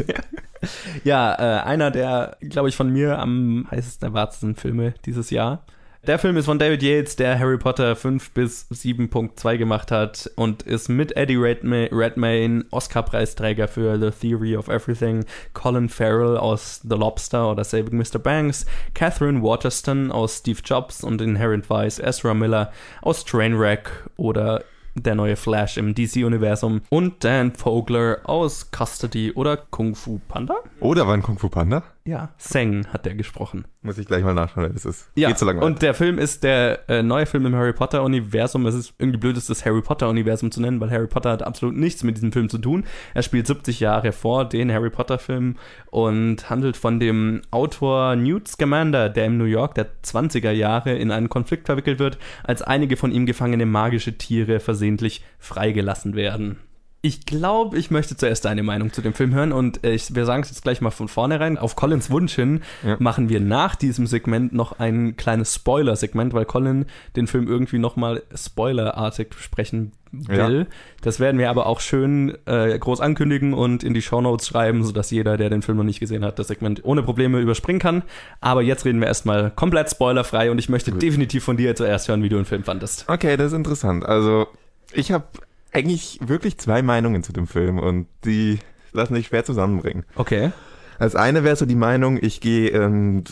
Ja, äh, einer der, glaube ich, von mir am heißesten erwartetsten Filme dieses Jahr. Der Film ist von David Yates, der Harry Potter 5 bis 7.2 gemacht hat und ist mit Eddie Redma Redmayne Oscar-Preisträger für The Theory of Everything, Colin Farrell aus The Lobster oder Saving Mr. Banks, Catherine Waterston aus Steve Jobs und Inherent Vice, Ezra Miller aus Trainwreck oder der neue Flash im DC-Universum und Dan Vogler aus Custody oder Kung Fu Panda? Oder war ein Kung Fu Panda? Ja, Seng hat der gesprochen. Muss ich gleich mal nachschauen, das ist Ja, geht so lange und der Film ist der äh, neue Film im Harry Potter Universum. Es ist irgendwie blöd, das Harry Potter Universum zu nennen, weil Harry Potter hat absolut nichts mit diesem Film zu tun. Er spielt 70 Jahre vor den Harry Potter Film und handelt von dem Autor Newt Scamander, der im New York der 20er Jahre in einen Konflikt verwickelt wird, als einige von ihm gefangene magische Tiere versehentlich freigelassen werden. Ich glaube, ich möchte zuerst deine Meinung zu dem Film hören und äh, ich, wir sagen es jetzt gleich mal von vornherein. Auf Collins Wunsch hin Ja. machen wir nach diesem Segment noch ein kleines Spoiler-Segment, weil Colin den Film irgendwie nochmal spoilerartig besprechen will. Das werden wir aber auch schön äh, groß ankündigen und in die Shownotes schreiben, sodass jeder, der den Film noch nicht gesehen hat, das Segment ohne Probleme überspringen kann. Aber jetzt reden wir erstmal komplett spoilerfrei und ich möchte definitiv von dir zuerst hören, wie du den Film fandest. Okay, das ist interessant. Also, ich habe eigentlich wirklich zwei Meinungen zu dem Film und die lassen sich schwer zusammenbringen. Okay. Als eine wäre so die Meinung, ich gehe ähm,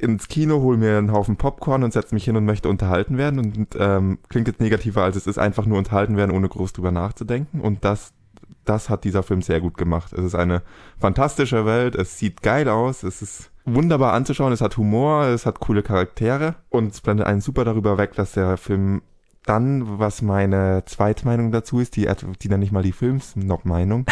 ins Kino, hole mir einen Haufen Popcorn und setze mich hin und möchte unterhalten werden. Und ähm, klingt jetzt negativer, als es ist, einfach nur unterhalten werden, ohne groß drüber nachzudenken. Und das, das hat dieser Film sehr gut gemacht. Es ist eine fantastische Welt, es sieht geil aus, es ist wunderbar anzuschauen, es hat Humor, es hat coole Charaktere und es blendet einen super darüber weg, dass der Film dann, was meine Zweitmeinung dazu ist, die, die dann nicht mal die Filmsnob-Meinung,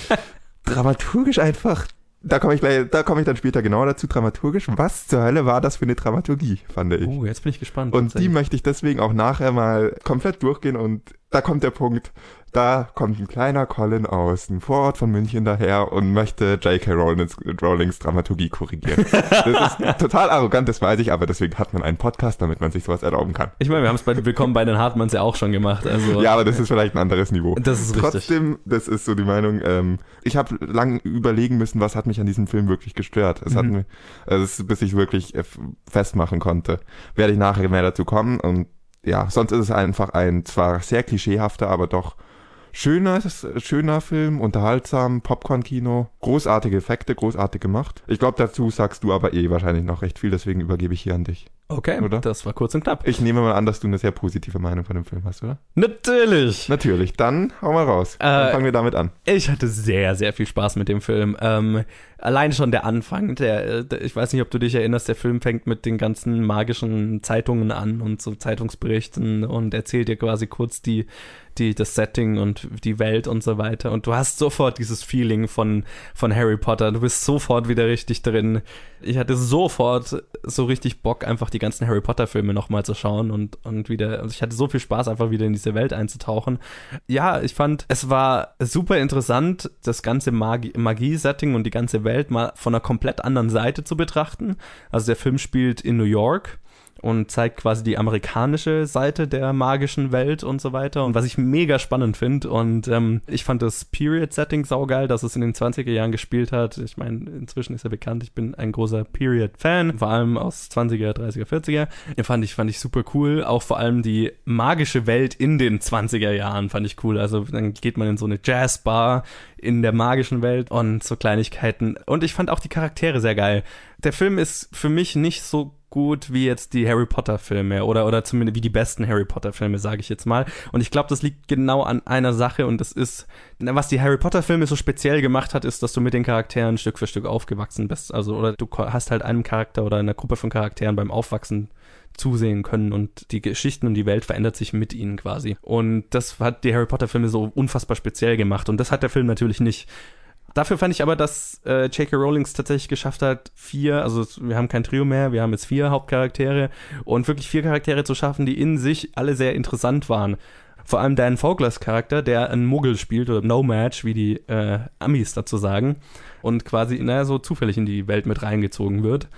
dramaturgisch einfach da komme ich gleich, da komme ich dann später genau dazu, dramaturgisch. Was zur Hölle war das für eine Dramaturgie, fand ich. Uh, jetzt bin ich gespannt. und die möchte ich deswegen auch nachher mal komplett durchgehen und da kommt der Punkt, da kommt ein kleiner Colin aus dem Vorort von München daher und möchte J.K. Rowlings, Rowlings Dramaturgie korrigieren. Das ist total arrogant, das weiß ich, aber deswegen hat man einen Podcast, damit man sich sowas erlauben kann. Ich meine, wir haben es bei Willkommen bei den Hartmanns ja auch schon gemacht. Also Ja, aber das ist vielleicht ein anderes Niveau. Das ist richtig. Trotzdem, das ist so die Meinung, ähm, ich habe lang überlegen müssen, was hat mich an diesem Film wirklich gestört. Es hat Mhm. mich, also es, bis ich wirklich äh, festmachen konnte. Werde ich nachher mehr dazu kommen und ja, sonst ist es einfach ein zwar sehr klischeehafter, aber doch schöner, schöner Film, unterhaltsam, Popcorn-Kino, großartige Effekte, großartig gemacht. Ich glaube, dazu sagst du aber eh wahrscheinlich noch recht viel, deswegen übergebe ich hier an dich. Okay, Oder? das war kurz und knapp. Ich nehme mal an, dass du eine sehr positive Meinung von dem Film hast, oder? Natürlich. Natürlich, dann hau mal raus. Dann Äh, fangen wir damit an. Ich hatte sehr, sehr viel Spaß mit dem Film. Ähm, allein schon der Anfang, der, äh, der, ich weiß nicht, ob du dich erinnerst, der Film fängt mit den ganzen magischen Zeitungen an und so Zeitungsberichten und erzählt dir quasi kurz die, die, das Setting und die Welt und so weiter. Und du hast sofort dieses Feeling von, von Harry Potter. Du bist sofort wieder richtig drin. Ich hatte sofort so richtig Bock, einfach die ganzen Harry Potter Filme nochmal zu schauen und, und wieder, also ich hatte so viel Spaß, einfach wieder in diese Welt einzutauchen. Ja, ich fand, es war super interessant, das ganze Magie- Magie-Setting und die ganze Welt mal von einer komplett anderen Seite zu betrachten. Also der Film spielt in New York und zeigt quasi die amerikanische Seite der magischen Welt und so weiter. Und was ich mega spannend finde. Und ähm, ich fand das Period-Setting saugeil, dass es in den 20er Jahren gespielt hat. Ich meine, inzwischen ist ja bekannt, ich bin ein großer Period-Fan, vor allem aus 20er, 30er, 40er. Ja, fand ich, fand ich super cool. Auch vor allem die magische Welt in den 20er Jahren fand ich cool. Also dann geht man in so eine Jazzbar in der magischen Welt und so Kleinigkeiten. Und ich fand auch die Charaktere sehr geil. Der Film ist für mich nicht so gut wie jetzt die Harry Potter Filme oder oder zumindest wie die besten Harry Potter Filme, sage ich jetzt mal. Und ich glaube, das liegt genau an einer Sache und das ist, was die Harry Potter Filme so speziell gemacht hat, ist, dass du mit den Charakteren Stück für Stück aufgewachsen bist. Also oder du hast halt einem Charakter oder einer Gruppe von Charakteren beim Aufwachsen zusehen können und die Geschichten und die Welt verändert sich mit ihnen quasi. Und das hat die Harry Potter Filme so unfassbar speziell gemacht und das hat der Film natürlich nicht. Dafür fand ich aber, dass äh, J.K. Rowlings tatsächlich geschafft hat, vier, also es- wir haben kein Trio mehr, wir haben jetzt vier Hauptcharaktere und wirklich vier Charaktere zu schaffen, die in sich alle sehr interessant waren. Vor allem Dan Foglers Charakter, der einen Muggel spielt oder No Match, wie die äh, Amis dazu sagen, und quasi, naja, so zufällig in die Welt mit reingezogen wird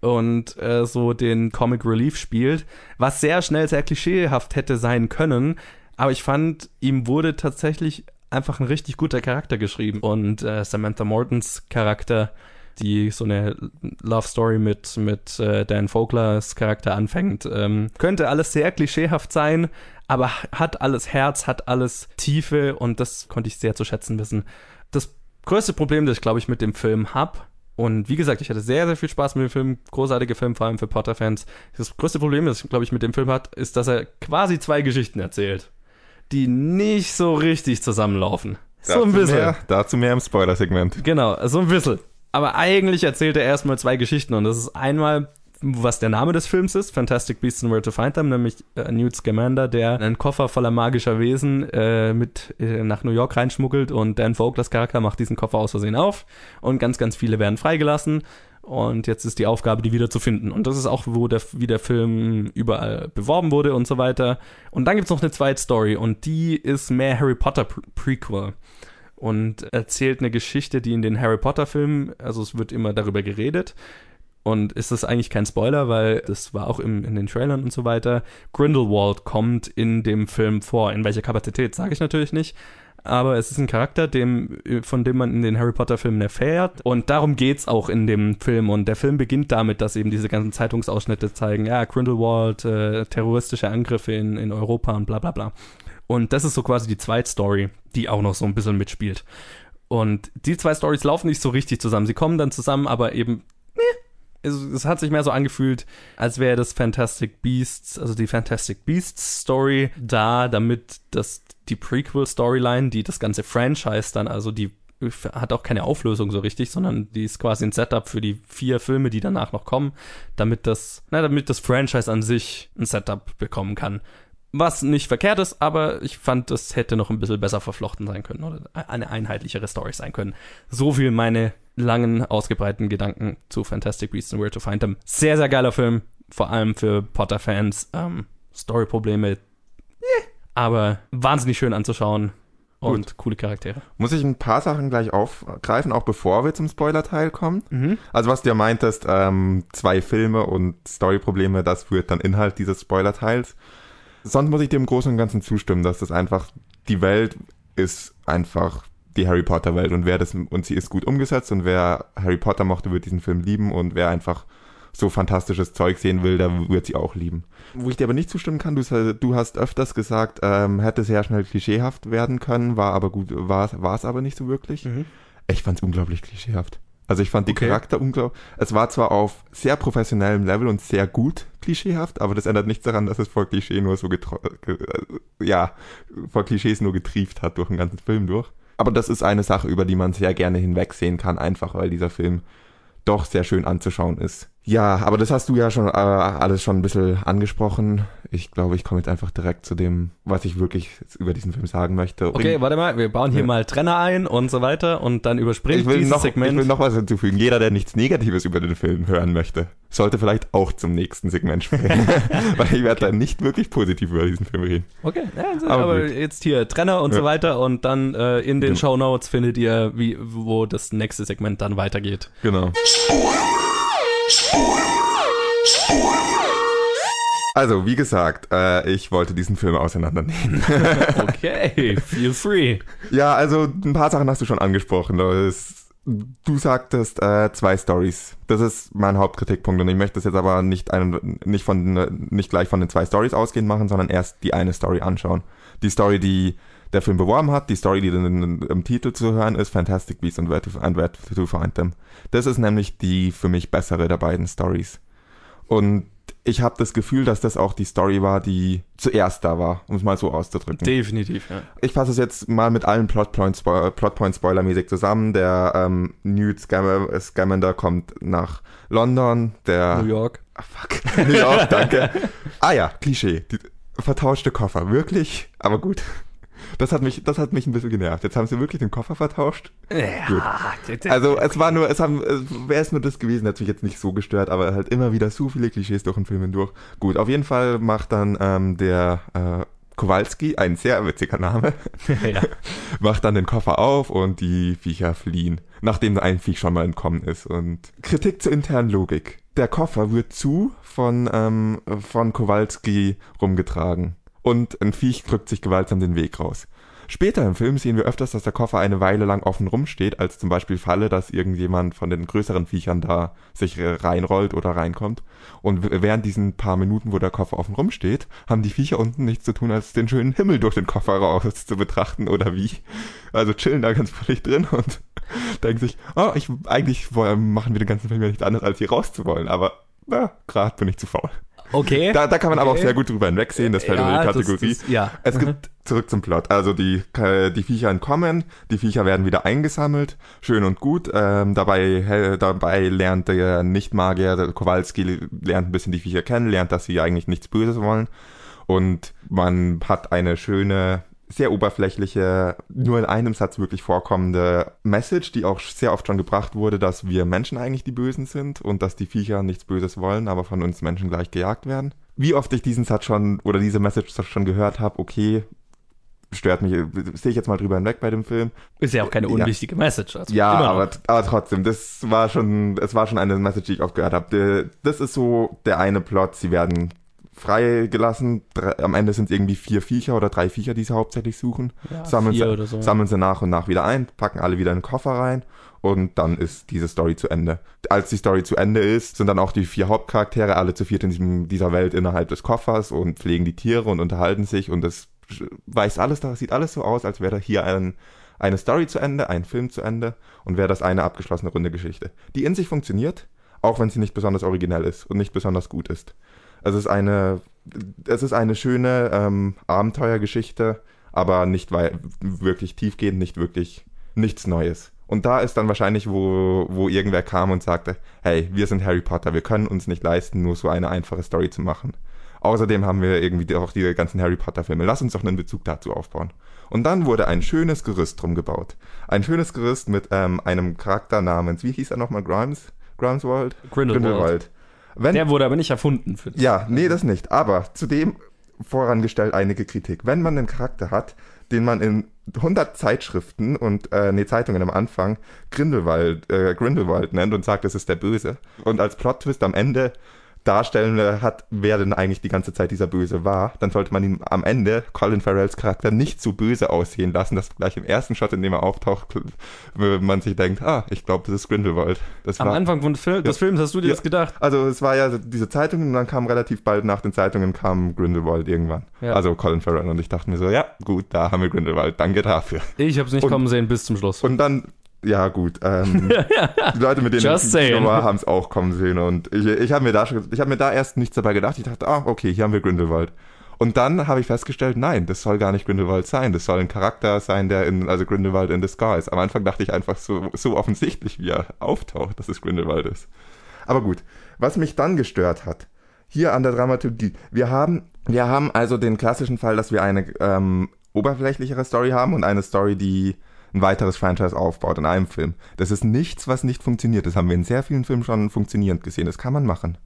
und äh, so den Comic Relief spielt, was sehr schnell sehr klischeehaft hätte sein können, aber ich fand, ihm wurde tatsächlich einfach ein richtig guter Charakter geschrieben und äh, Samantha Mortons Charakter, die so eine Love Story mit mit äh, Dan Voglers Charakter anfängt, ähm, könnte alles sehr klischeehaft sein, aber hat alles Herz, hat alles Tiefe und das konnte ich sehr zu schätzen wissen. Das größte Problem, das ich glaube ich mit dem Film habe, und wie gesagt, ich hatte sehr, sehr viel Spaß mit dem Film. Großartiger Film, vor allem für Potter-Fans. Das größte Problem, das ich, glaube ich, mit dem Film hat, ist, dass er quasi zwei Geschichten erzählt, die nicht so richtig zusammenlaufen. So ein Dazu bisschen. Mehr, dazu mehr im Spoiler-Segment. Genau, so ein bisschen. Aber eigentlich erzählt er erstmal zwei Geschichten und das ist einmal was der Name des Films ist, Fantastic Beasts and Where to Find Them, nämlich äh, Newt Scamander, der einen Koffer voller magischer Wesen äh, mit äh, nach New York reinschmuggelt und Dan Vogelers Charakter macht diesen Koffer aus Versehen auf und ganz, ganz viele werden freigelassen und jetzt ist die Aufgabe, die wieder zu finden. Und das ist auch, wo der, wie der Film überall beworben wurde und so weiter. Und dann gibt's noch eine zweite Story und die ist mehr Harry Potter Pre Prequel und erzählt eine Geschichte, die in den Harry Potter Filmen, also es wird immer darüber geredet, und ist das eigentlich kein Spoiler, weil das war auch im, in den Trailern und so weiter. Grindelwald kommt in dem Film vor. In welcher Kapazität, sage ich natürlich nicht. Aber es ist ein Charakter, dem, von dem man in den Harry Potter-Filmen erfährt. Und darum geht's auch in dem Film. Und der Film beginnt damit, dass eben diese ganzen Zeitungsausschnitte zeigen, ja, Grindelwald, äh, terroristische Angriffe in, in Europa und bla bla bla. Und das ist so quasi die Zweitstory, die auch noch so ein bisschen mitspielt. Und die zwei Stories laufen nicht so richtig zusammen. Sie kommen dann zusammen, aber eben, nee, es, es, hat sich mehr so angefühlt, als wäre das Fantastic Beasts, also die Fantastic Beasts Story da, damit das die Prequel Storyline, die das ganze Franchise dann, also die hat auch keine Auflösung so richtig, sondern die ist quasi ein Setup für die vier Filme, die danach noch kommen, damit das, na, damit das Franchise an sich ein Setup bekommen kann. Was nicht verkehrt ist, aber ich fand, das hätte noch ein bisschen besser verflochten sein können oder eine einheitlichere Story sein können. So viel meine langen, ausgebreiteten Gedanken zu Fantastic Beasts and Where to Find Them. Sehr, sehr geiler Film, vor allem für Potter-Fans. Ähm, Story-Probleme, eh, aber wahnsinnig schön anzuschauen und Gut. coole Charaktere. Muss ich ein paar Sachen gleich aufgreifen, auch bevor wir zum Spoiler-Teil kommen? Mhm. Also was du ja meintest, ähm, zwei Filme und Story-Probleme, das wird dann Inhalt dieses Spoiler-Teils sonst muss ich dir im Großen und Ganzen zustimmen, dass das einfach, die Welt ist einfach die Harry Potter Welt und wer das, und sie ist gut umgesetzt und wer Harry Potter mochte, wird diesen Film lieben und wer einfach so fantastisches Zeug sehen will, der wird sie auch lieben. Wo ich dir aber nicht zustimmen kann, du, du hast öfters gesagt, ähm, hätte sehr schnell klischeehaft werden können, war aber gut, war, es aber nicht so wirklich. Mhm. Ich fand es unglaublich klischeehaft. Also ich fand die okay. Charakter unglaublich. Es war zwar auf sehr professionellem Level und sehr gut klischeehaft, aber das ändert nichts daran, dass es vor Klischee nur so getro äh, ja, vor Klischees nur getrieft hat durch den ganzen Film durch. Aber das ist eine Sache, über die man sehr gerne hinwegsehen kann, einfach weil dieser Film doch sehr schön anzuschauen ist. Ja, aber das hast du ja schon äh, alles schon ein bisschen angesprochen. Ich glaube, ich komme jetzt einfach direkt zu dem, was ich wirklich über diesen Film sagen möchte. Okay, warte mal, wir bauen hier ja. mal Trenner ein und so weiter und dann überspringen wir dieses noch, Segment. Ich will noch was hinzufügen. Jeder, der nichts Negatives über den Film hören möchte, sollte vielleicht auch zum nächsten Segment springen. Weil ich werde okay. dann nicht wirklich positiv über diesen Film reden. Okay, ja, also, aber, aber jetzt hier Trenner und ja. so weiter und dann äh, in den ja. Show Notes findet ihr, wie, wo das nächste Segment dann weitergeht. Genau. Also, wie gesagt, äh, ich wollte diesen Film auseinandernehmen. okay, feel free. Ja, also ein paar Sachen hast du schon angesprochen. Das, du sagtest äh, zwei Stories. Das ist mein Hauptkritikpunkt und ich möchte das jetzt aber nicht, ein, nicht, von, nicht gleich von den zwei Stories ausgehend machen, sondern erst die eine Story anschauen. Die Story, die der Film beworben hat, die Story, die dann im Titel zu hören ist, Fantastic Beasts and Where to, and Where to Find Them. Das ist nämlich die für mich bessere der beiden Stories. Und ich habe das Gefühl, dass das auch die Story war, die zuerst da war, um es mal so auszudrücken. Definitiv, ja. Ich fasse es jetzt mal mit allen Plotpoints Plotpoint zusammen. Der ähm, Newt Scamander kommt nach London, der... New York. Ah, fuck. New York, danke. ah ja, Klischee. Die, vertauschte Koffer, wirklich? Aber gut. Das hat mich, das hat mich ein bisschen genervt. Jetzt haben sie wirklich den Koffer vertauscht. Ja. Gut. Also es war nur, es haben, wäre es nur das gewesen, hätte mich jetzt nicht so gestört, aber halt immer wieder so viele Klischees durch den Film hindurch. Gut, auf jeden Fall macht dann ähm, der äh, Kowalski, ein sehr witziger Name, ja. macht dann den Koffer auf und die Viecher fliehen, nachdem ein Viech schon mal entkommen ist. Und Kritik zur internen Logik. Der Koffer wird zu von, ähm, von Kowalski rumgetragen und ein Viech drückt sich gewaltsam den Weg raus. Später im Film sehen wir öfters, dass der Koffer eine Weile lang offen rumsteht, als zum Beispiel Falle, dass irgendjemand von den größeren Viechern da sich reinrollt oder reinkommt. Und während diesen paar Minuten, wo der Koffer offen rumsteht, haben die Viecher unten nichts zu tun, als den schönen Himmel durch den Koffer raus zu betrachten oder wie. Also chillen da ganz völlig drin und denken sich, oh, ich, eigentlich machen wir den ganzen Film ja nicht anders, als hier rauszuwollen, aber na, gerade bin ich zu faul. Okay. Da, da kann man aber auch Okay. sehr gut drüber hinwegsehen, das fällt unter die das- Kategorie. das- ja. Es gibt zurück zum Plot. Also die, äh, die Viecher entkommen, die Viecher werden wieder eingesammelt, schön und gut. Ähm, dabei, dabei lernt der Nicht-Magier, der Kowalski, lernt ein bisschen die Viecher kennen, lernt, dass sie eigentlich nichts Böses wollen. Und man hat eine schöne, sehr oberflächliche, nur in einem Satz wirklich vorkommende Message, die auch sehr oft schon gebracht wurde, dass wir Menschen eigentlich die Bösen sind und dass die Viecher nichts Böses wollen, aber von uns Menschen gleich gejagt werden. Wie oft ich diesen Satz schon oder diese Message schon gehört habe, okay, stört mich, sehe ich jetzt mal drüber hinweg bei dem Film. Ist ja auch keine Ja. unwichtige Message. Also Ja, aber, aber trotzdem, das war schon, es war schon eine Message, die ich oft gehört habe. Das ist so der eine Plot, sie werden freigelassen. Am Ende sind es irgendwie vier Viecher oder drei Viecher, die sie hauptsächlich suchen. Ja, sammeln, sie, so. sammeln sie nach und nach wieder ein, packen alle wieder in den Koffer rein und dann ist diese Story zu Ende. Als die Story zu Ende ist, sind dann auch die vier Hauptcharaktere alle zu viert in diesem, dieser Welt innerhalb des Koffers und pflegen die Tiere und unterhalten sich und es weiß alles, das sieht alles so aus, als wäre da hier ein, eine Story zu Ende, ein Film zu Ende und wäre das eine abgeschlossene runde Geschichte, die in sich funktioniert, auch wenn sie nicht besonders originell ist und nicht besonders gut ist. Es ist eine, es ist eine schöne ähm, Abenteuergeschichte, aber nicht wirklich tiefgehend, nicht wirklich nichts Neues. Und da ist dann wahrscheinlich, wo, wo irgendwer kam und sagte, hey, wir sind Harry Potter, wir können uns nicht leisten, nur so eine einfache Story zu machen. Außerdem haben wir irgendwie auch die ganzen Harry Potter Filme. Lass uns doch einen Bezug dazu aufbauen. Und dann wurde ein schönes Gerüst drum gebaut. Ein schönes Gerüst mit ähm, einem Charakter namens, wie hieß er nochmal, Grimes? Grimeswald? Grindelwald. Wenn, Der wurde aber nicht erfunden. Für das. ja, nee, das nicht. Aber zudem vorangestellt einige Kritik. Wenn man einen Charakter hat, den man in 100 Zeitschriften und äh, nee, Zeitungen am Anfang Grindelwald, äh, Grindelwald nennt und sagt, das ist der Böse und als Plot-Twist am Ende darstellen äh, hat, wer denn eigentlich die ganze Zeit dieser Böse war, dann sollte man ihn am Ende, Colin Farrells Charakter, nicht so böse aussehen lassen, dass gleich im ersten Shot, in dem er auftaucht, man sich denkt, ah, ich glaube, das ist Grindelwald. Das Am war, Anfang von Fil des Films hast du dir Ja. das gedacht? also es war ja diese Zeitung und dann kam relativ bald nach den Zeitungen kam Grindelwald irgendwann. Ja. Also Colin Farrell und ich dachte mir so, ja gut, da haben wir Grindelwald, danke dafür. Ich habe es nicht Und- kommen sehen bis zum Schluss. Und dann, ja gut, ähm, die Leute, mit denen Just ich war, haben es auch kommen sehen und ich, ich habe mir da schon, ich habe mir da erst nichts dabei gedacht. Ich dachte, ah okay, hier haben wir Grindelwald. Und dann habe ich festgestellt, nein, das soll gar nicht Grindelwald sein. Das soll ein Charakter sein, der in, also Grindelwald in Disguise. Am Anfang dachte ich einfach so, so offensichtlich, wie er auftaucht, dass es Grindelwald ist. Aber gut, was mich dann gestört hat, hier an der Dramaturgie, wir haben, wir haben also den klassischen Fall, dass wir eine ähm, oberflächlichere Story haben und eine Story, die ein weiteres Franchise aufbaut in einem Film. Das ist nichts, was nicht funktioniert. Das haben wir in sehr vielen Filmen schon funktionierend gesehen. Das kann man machen.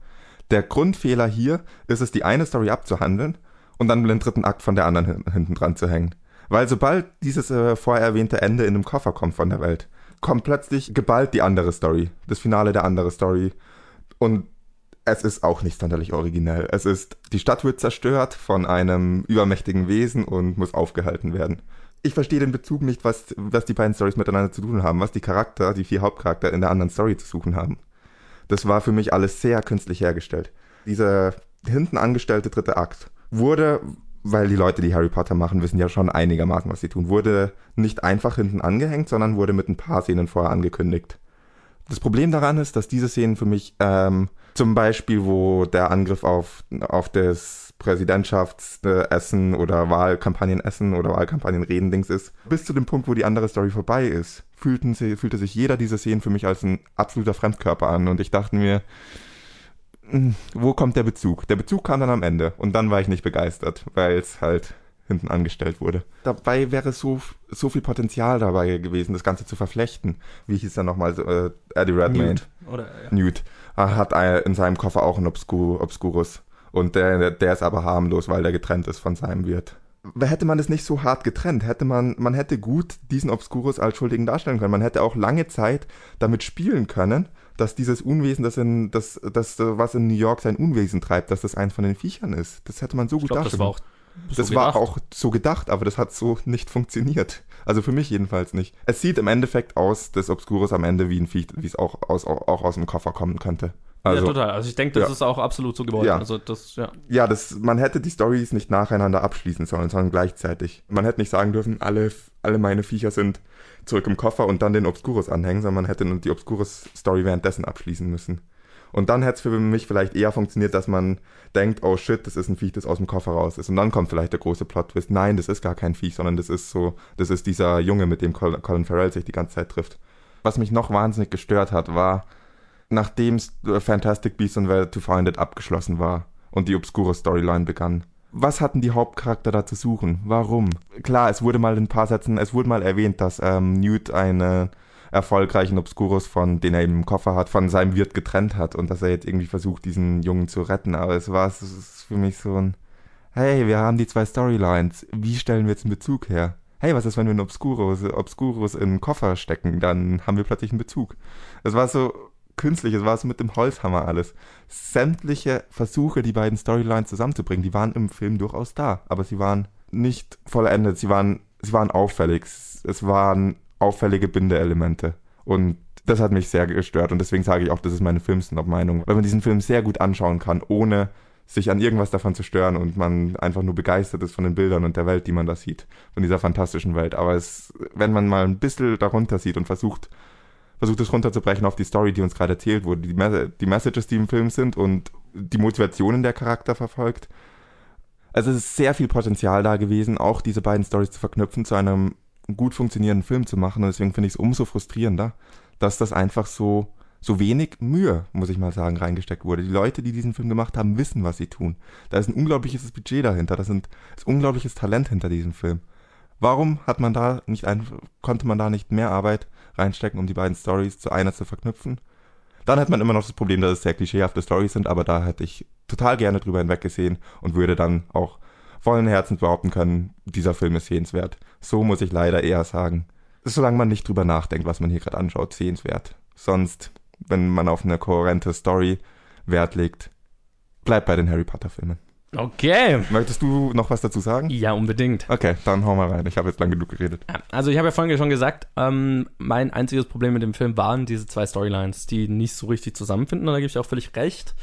Der Grundfehler hier ist es, die eine Story abzuhandeln und dann den dritten Akt von der anderen hin- hinten dran zu hängen. Weil sobald dieses äh, vorher erwähnte Ende in einem Koffer kommt von der Welt, kommt plötzlich geballt die andere Story, das Finale der andere Story. Und es ist auch nicht sonderlich originell. Es ist, die Stadt wird zerstört von einem übermächtigen Wesen und muss aufgehalten werden. Ich verstehe den Bezug nicht, was, was die beiden Stories miteinander zu tun haben, was die Charakter, die vier Hauptcharakter in der anderen Story zu suchen haben. Das war für mich alles sehr künstlich hergestellt. Dieser hinten angestellte dritte Akt wurde, weil die Leute, die Harry Potter machen, wissen ja schon einigermaßen, was sie tun, wurde nicht einfach hinten angehängt, sondern wurde mit ein paar Szenen vorher angekündigt. Das Problem daran ist, dass diese Szenen für mich ähm, zum Beispiel, wo der Angriff auf, auf das Präsidentschaftsessen oder Wahlkampagnenessen oder Wahlkampagnenreden-Dings ist, bis zu dem Punkt, wo die andere Story vorbei ist, fühlten sie, fühlte sich jeder dieser Szenen für mich als ein absoluter Fremdkörper an und ich dachte mir, hm, wo kommt der Bezug? Der Bezug kam dann am Ende und dann war ich nicht begeistert, weil es halt hinten angestellt wurde. Dabei wäre so, so viel Potenzial dabei gewesen, das Ganze zu verflechten. Wie hieß er nochmal? Äh, Eddie Redmayne. Newt. Oder, ja. Newt. Er hat ein- in seinem Koffer auch einen Obscur, Obscurus. Und der, der ist aber harmlos, weil der getrennt ist von seinem Wirt. Hätte man es nicht so hart getrennt, hätte man, man hätte gut diesen Obscurus als Schuldigen darstellen können. Man hätte auch lange Zeit damit spielen können, dass dieses Unwesen, das in, das, das, was in New York sein Unwesen treibt, dass das eins von den Viechern ist. Das hätte man so Ich gut glaube, das darstellen war auch so das war gedacht. auch so gedacht, aber das hat so nicht funktioniert. Also für mich jedenfalls nicht. Es sieht im Endeffekt aus, des Obscurus am Ende wie ein Viech, wie es auch aus, auch, auch aus dem Koffer kommen könnte. Also, ja, total. Also ich denke, das ja. ist auch absolut so gewollt. Ja. Also das, ja. ja, das, man hätte die Stories nicht nacheinander abschließen sollen, sondern gleichzeitig. Man hätte nicht sagen dürfen, alle, alle meine Viecher sind zurück im Koffer und dann den Obscurus anhängen, sondern man hätte die Obscurus-Story währenddessen abschließen müssen. Und dann hätte es für mich vielleicht eher funktioniert, dass man denkt, oh shit, das ist ein Viech, das aus dem Koffer raus ist. Und dann kommt vielleicht der große Plot-Twist. Nein, das ist gar kein Viech, sondern das ist so, das ist dieser Junge, mit dem Colin Farrell sich die ganze Zeit trifft. Was mich noch wahnsinnig gestört hat, war, nachdem Fantastic Beasts and Where to Find It abgeschlossen war und die obskure Storyline begann. Was hatten die Hauptcharakter da zu suchen? Warum? Klar, es wurde mal in ein paar Sätzen, es wurde mal erwähnt, dass ähm, Newt einen erfolgreichen Obscurus von, den er im Koffer hat, von seinem Wirt getrennt hat und dass er jetzt irgendwie versucht, diesen Jungen zu retten. Aber es war es ist für mich so ein, hey, wir haben die zwei Storylines. Wie stellen wir jetzt einen Bezug her? Hey, was ist, wenn wir einen Obscurus, Obscurus in den Koffer stecken? Dann haben wir plötzlich einen Bezug. Es war so, künstlich, es war so mit dem Holzhammer alles. Sämtliche Versuche, die beiden Storylines zusammenzubringen, die waren im Film durchaus da, aber sie waren nicht vollendet, sie waren, sie waren auffällig, es waren auffällige Bindeelemente und das hat mich sehr gestört und deswegen sage ich auch, das ist meine Filmsnob-Meinung, weil man diesen Film sehr gut anschauen kann, ohne sich an irgendwas davon zu stören und man einfach nur begeistert ist von den Bildern und der Welt, die man da sieht, von dieser fantastischen Welt. Aber es, wenn man mal ein bisschen darunter sieht und versucht, versucht es runterzubrechen auf die Story, die uns gerade erzählt wurde, die, die Messages, die im Film sind und die Motivationen der Charakter verfolgt. Also es ist sehr viel Potenzial da gewesen, auch diese beiden Stories zu verknüpfen, zu einem gut funktionierenden Film zu machen. Und deswegen finde ich es umso frustrierender, dass das einfach so, so wenig Mühe, muss ich mal sagen, reingesteckt wurde. Die Leute, die diesen Film gemacht haben, wissen, was sie tun. Da ist ein unglaubliches Budget dahinter, da sind, ist unglaubliches Talent hinter diesem Film. Warum hat man da nicht ein, konnte man da nicht mehr Arbeit reinstecken, um die beiden Stories zu einer zu verknüpfen? Dann hat man immer noch das Problem, dass es sehr klischeehafte Stories sind, aber da hätte ich total gerne drüber hinweggesehen und würde dann auch vollen Herzens behaupten können, dieser Film ist sehenswert. So muss ich leider eher sagen. Solange man nicht drüber nachdenkt, was man hier gerade anschaut, sehenswert. Sonst, wenn man auf eine kohärente Story Wert legt, bleibt bei den Harry Potter Filmen. Okay. Möchtest du noch was dazu sagen? Ja, unbedingt. Okay, dann hau mal rein. Ich habe jetzt lang genug geredet. Also ich habe ja vorhin schon gesagt, ähm, mein einziges Problem mit dem Film waren diese zwei Storylines, die nicht so richtig zusammenfinden. Und da gebe ich auch völlig recht.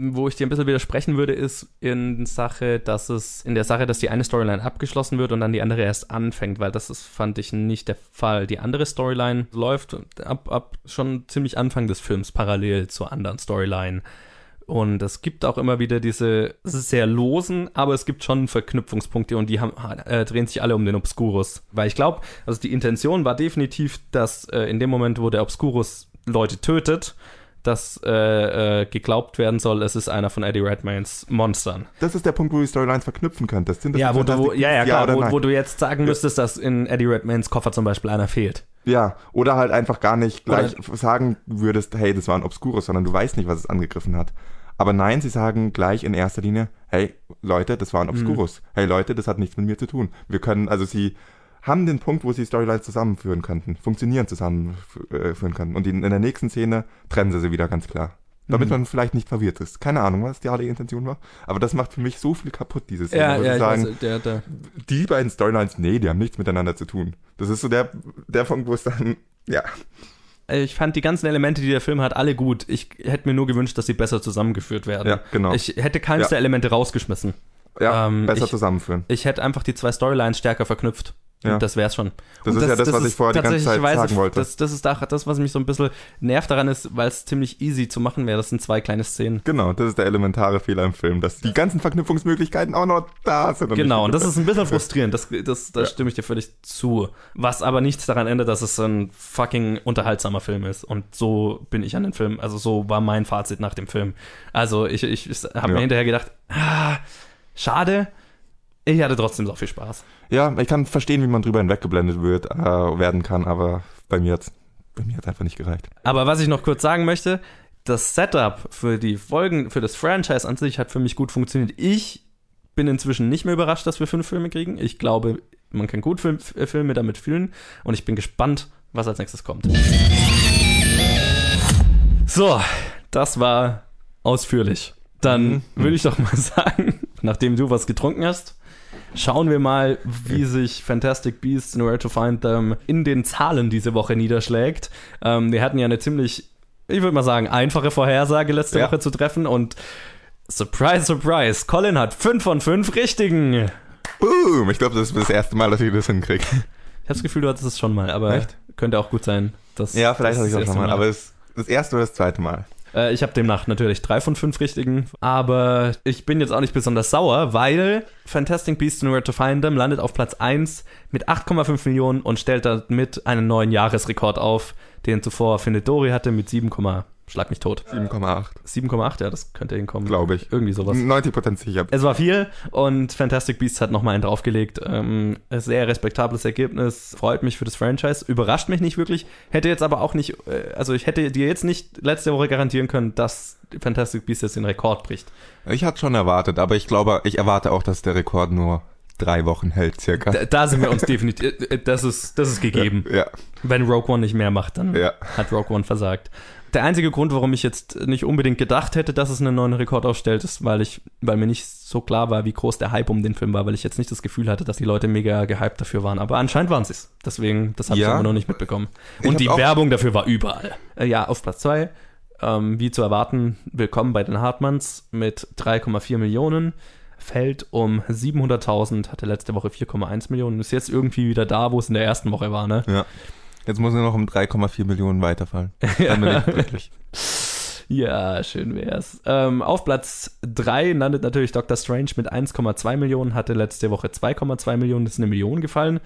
Wo ich dir ein bisschen widersprechen würde, ist in Sache, dass es in der Sache, dass die eine Storyline abgeschlossen wird und dann die andere erst anfängt, weil das ist, fand ich nicht der Fall. Die andere Storyline läuft ab, ab schon ziemlich Anfang des Films parallel zur anderen Storyline. Und es gibt auch immer wieder diese sehr losen, aber es gibt schon Verknüpfungspunkte und die haben, äh, drehen sich alle um den Obscurus. Weil ich glaube, also die Intention war definitiv, dass äh, in dem Moment, wo der Obscurus Leute tötet, dass äh, äh, geglaubt werden soll, es ist einer von Eddie Redmaynes Monstern. Das ist der Punkt, wo du die Storylines verknüpfen könntest. Sind das ja, wo du, ja, ja, klar, ja wo, wo, du jetzt sagen müsstest, dass in Eddie Redmaynes Koffer zum Beispiel einer fehlt. Ja, oder halt einfach gar nicht gleich oder sagen würdest, hey, das war ein Obscurus, sondern du weißt nicht, was es angegriffen hat. Aber nein, sie sagen gleich in erster Linie, hey Leute, das war ein Obscurus. Mhm. Hey Leute, das hat nichts mit mir zu tun. Wir können, also sie haben den Punkt, wo sie Storylines zusammenführen könnten, funktionieren zusammenführen könnten. Und in, in der nächsten Szene trennen sie sie wieder ganz klar. Damit mhm. man vielleicht nicht verwirrt ist. Keine Ahnung, was die alle Intention war. Aber das macht für mich so viel kaputt, diese Szene. Ja, ja, sagen, weiß, der, der. Die beiden Storylines, nee, die haben nichts miteinander zu tun. Das ist so der, der Punkt, wo es dann, ja, äh, ich fand die ganzen Elemente, die der Film hat, alle gut. Ich hätte mir nur gewünscht, dass sie besser zusammengeführt werden. Ja, genau. Ich hätte keines ja. der Elemente rausgeschmissen. Ja, ähm, besser ich, zusammenführen. Ich hätte einfach die zwei Storylines stärker verknüpft. Ja. Das wär's schon. Das und ist das, ja das, das was ich vorher die ganze Zeit weiß, sagen wollte. Das, das ist das, was mich so ein bisschen nervt daran ist, weil es ziemlich easy zu machen wäre. Das sind zwei kleine Szenen. Genau, das ist der elementare Fehler im Film, dass die ganzen Verknüpfungsmöglichkeiten auch noch da sind. Genau, und das ist ein bisschen frustrierend. Das, das, da ja. stimme ich dir völlig zu. Was aber nichts daran ändert, dass es ein fucking unterhaltsamer Film ist. Und so bin ich an den Film. Also so war mein Fazit nach dem Film. Also ich, ich, ich habe ja. mir hinterher gedacht, ah, schade ich hatte trotzdem so viel Spaß. Ja, ich kann verstehen, wie man drüber hinweggeblendet wird, äh, werden kann, aber bei mir hat bei mir hat's einfach nicht gereicht. Aber was ich noch kurz sagen möchte, das Setup für die Folgen, für das Franchise an sich hat für mich gut funktioniert. Ich bin inzwischen nicht mehr überrascht, dass wir fünf Filme kriegen. Ich glaube, man kann gut äh, Filme damit fühlen und ich bin gespannt, was als nächstes kommt. So, das war ausführlich. Dann mhm. würde ich doch mal sagen, nachdem du was getrunken hast, Schauen wir mal, wie sich Fantastic Beasts and Where to Find Them in den Zahlen diese Woche niederschlägt. Ähm, wir hatten ja eine ziemlich, ich würde mal sagen, einfache Vorhersage letzte ja. Woche zu treffen und Surprise, surprise, Colin hat 5 von 5 richtigen. Boom, ich glaube, das ist das erste Mal, dass ich das hinkriege. Ich habe das Gefühl, du hattest es schon mal, aber Echt? könnte auch gut sein. Dass, ja, vielleicht hatte ich es auch schon mal, mal, aber es ist das erste oder das zweite Mal. Äh, ich habe demnach natürlich drei von fünf richtigen, aber ich bin jetzt auch nicht besonders sauer, weil Fantastic Beasts and Where to Find Them landet auf Platz 1 mit 8,5 Millionen und stellt damit einen neuen Jahresrekord auf, den zuvor Findet Dory hatte mit 7, schlag mich tot. 7,8. 7,8, ja, das könnte hinkommen. Glaube ich. Irgendwie sowas. 90% sicher. Es war viel und Fantastic Beasts hat nochmal einen draufgelegt. Ähm, sehr respektables Ergebnis. Freut mich für das Franchise. Überrascht mich nicht wirklich. Hätte jetzt aber auch nicht, äh, also ich hätte dir jetzt nicht letzte Woche garantieren können, dass Fantastic Beasts jetzt den Rekord bricht. Ich hatte schon erwartet, aber ich glaube, ich erwarte auch, dass der Rekord nur drei Wochen hält, circa. Da, da sind wir uns definitiv, äh, das ist, das ist gegeben. Ja. Wenn Rogue One nicht mehr macht, dann Ja. hat Rogue One versagt. Der einzige Grund, warum ich jetzt nicht unbedingt gedacht hätte, dass es einen neuen Rekord aufstellt, ist, weil ich, weil mir nicht so klar war, wie groß der Hype um den Film war, weil ich jetzt nicht das Gefühl hatte, dass die Leute mega gehypt dafür waren. Aber anscheinend waren sie es. Deswegen, das habe ich Ja. aber noch nicht mitbekommen. Ich Und die Werbung dafür war überall. Äh, ja, auf Platz zwei, ähm, wie zu erwarten, willkommen bei den Hartmanns mit 3,4 Millionen. Fällt um 700.000, hatte letzte Woche 4,1 Millionen. Ist jetzt irgendwie wieder da, wo es in der ersten Woche war, ne? Ja. Jetzt muss er noch um 3,4 Millionen weiterfallen. Glücklich. Ja, schön wär's. Ähm, auf Platz 3 landet natürlich Doctor Strange mit 1,2 Millionen, hatte letzte Woche 2,2 Millionen, ist eine Million gefallen.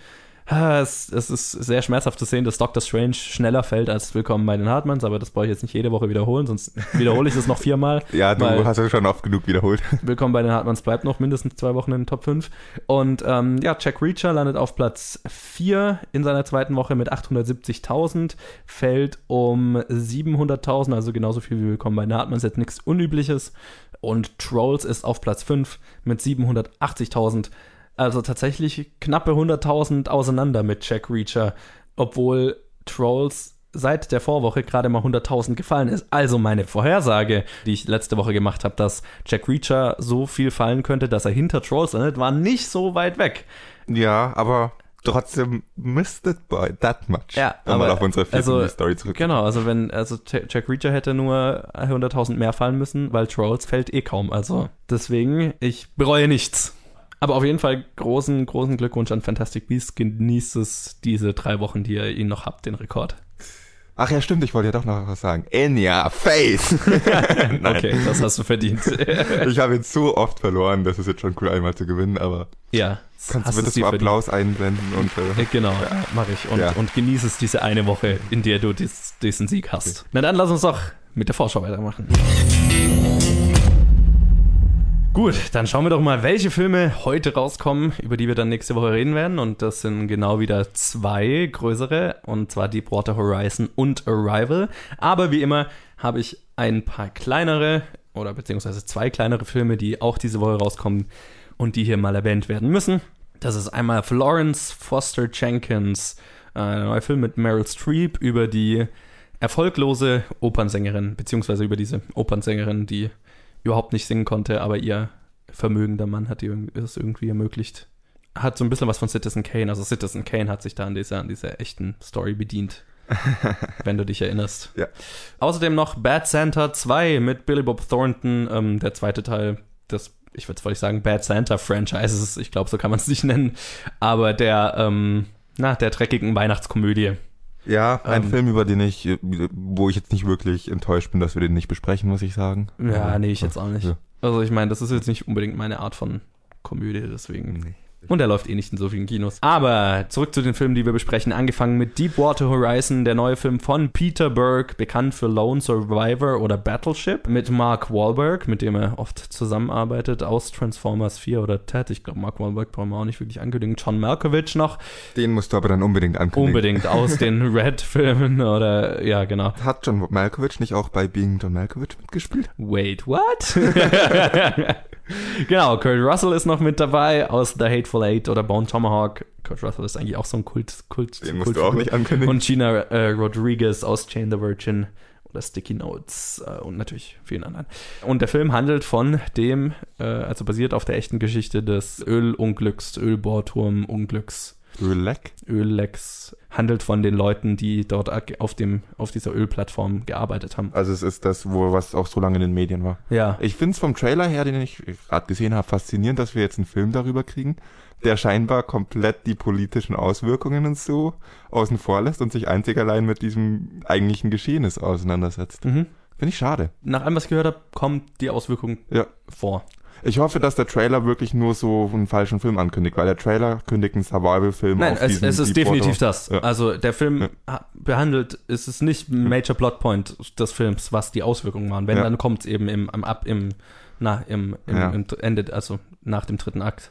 Ah, Es, es ist sehr schmerzhaft zu sehen, dass Doctor Strange schneller fällt als Willkommen bei den Hartmanns, aber das brauche ich jetzt nicht jede Woche wiederholen, sonst wiederhole ich das noch viermal. Ja, du hast es schon oft genug wiederholt. Willkommen bei den Hartmanns bleibt noch mindestens zwei Wochen in den Top 5. Und ähm, ja, Jack Reacher landet auf Platz 4 in seiner zweiten Woche mit 870.000, fällt um 700.000, also genauso viel wie Willkommen bei den Hartmanns, jetzt nichts Unübliches. Und Trolls ist auf Platz 5 mit 780.000. Also tatsächlich knappe 100.000 auseinander mit Jack Reacher, obwohl Trolls seit der Vorwoche gerade mal 100.000 gefallen ist. Also meine Vorhersage, die ich letzte Woche gemacht habe, dass Jack Reacher so viel fallen könnte, dass er hinter Trolls landet, war nicht so weit weg. Ja, aber trotzdem missed it by that much. Ja, mal aber- auf unsere also, Story zurück. Genau, also wenn, also Jack Jack Reacher hätte nur 100.000 mehr fallen müssen, weil Trolls fällt eh kaum. Also deswegen, ich bereue nichts. Aber auf jeden Fall großen, großen Glückwunsch an Fantastic Beasts. Genießt es diese drei Wochen, die ihr ihn noch habt, den Rekord. Ach ja, stimmt, ich wollte ja doch noch was sagen. In your face! Okay, das hast du verdient. Ich habe jetzt so oft verloren, das ist jetzt schon cool, einmal zu gewinnen, aber ja, kannst du bitte so verdient. Applaus einblenden und äh, Äh, Genau, mache ich. Und, Ja. und genieße es diese eine Woche, in der du dies, diesen Sieg hast. Na dann lass uns doch mit der Vorschau weitermachen. Gut, dann schauen wir doch mal, welche Filme heute rauskommen, über die wir dann nächste Woche reden werden. Und das sind genau wieder zwei größere, und zwar Deepwater Horizon und Arrival. Aber wie immer habe ich ein paar kleinere oder beziehungsweise zwei kleinere Filme, die auch diese Woche rauskommen und die hier mal erwähnt werden müssen. Das ist einmal Florence Foster Jenkins, äh, ein neuer Film mit Meryl Streep über die erfolglose Opernsängerin, beziehungsweise über diese Opernsängerin, die überhaupt nicht singen konnte, aber ihr vermögender Mann hat ihr es irgendwie ermöglicht. Hat so ein bisschen was von Citizen Kane. Also Citizen Kane hat sich da an dieser, an dieser echten Story bedient. wenn du dich erinnerst. Ja. Außerdem noch Bad Santa 2 mit Billy Bob Thornton, ähm, der zweite Teil des, ich würde wollte ich sagen, Bad Santa Franchises. Ich glaube, so kann man es nicht nennen. Aber der, ähm, na, der dreckigen Weihnachtskomödie. Ja, ein Ähm. Film, über den ich, wo ich jetzt nicht wirklich enttäuscht bin, dass wir den nicht besprechen, muss ich sagen. Ja, Aber- nee, ich jetzt auch nicht. Ja. Also ich meine, das ist jetzt nicht unbedingt meine Art von Komödie, deswegen. Nee. Und er läuft eh nicht in so vielen Kinos. Aber zurück zu den Filmen, die wir besprechen. Angefangen mit Deepwater Horizon, der neue Film von Peter Berg, bekannt für Lone Survivor oder Battleship, mit Mark Wahlberg, mit dem er oft zusammenarbeitet, aus Transformers 4 oder Ted. Ich glaube, Mark Wahlberg brauchen wir auch nicht wirklich ankündigen. John Malkovich noch, Den musst du aber dann unbedingt ankündigen. unbedingt aus den Red-Filmen oder, ja, genau. Hat John Malkovich nicht auch bei Being John Malkovich mitgespielt? Wait, what? genau, Kurt Russell ist noch mit dabei aus The Hateful Eight oder Bone Tomahawk. Kurt Russell ist eigentlich auch so ein Kult. Kult Den musst du auch nicht ankündigen. Und Gina äh, Rodriguez aus Chain the Virgin oder Sticky Notes äh, und natürlich vielen anderen. Und der Film handelt von dem, äh, also basiert auf der echten Geschichte des Ölunglücks, Ölbohrturmunglücks. Relax. Öllecks handelt von den Leuten, die dort auf, dem, auf dieser Ölplattform gearbeitet haben. Also es ist das, wo was auch so lange in den Medien war. Ja. Ich finde es vom Trailer her, den ich gerade gesehen habe, faszinierend, dass wir jetzt einen Film darüber kriegen, der scheinbar komplett die politischen Auswirkungen und so außen vor lässt und sich einzig allein mit diesem eigentlichen Geschehnis auseinandersetzt. Mhm. Finde ich schade. Nach allem, was ich gehört habe, kommt die Auswirkung Ja. vor. Ich hoffe, dass der Trailer wirklich nur so einen falschen Film ankündigt, weil der Trailer kündigt einen Survival-Film Nein, auf es, es ist Deepwater- definitiv das. Ja. Also der Film Ja. ha- behandelt, es ist nicht ein Major Plotpoint des Films, was die Auswirkungen waren. Wenn, Ja. dann kommt es eben im, ab im, na, im, im, im Ende, also nach dem dritten Akt.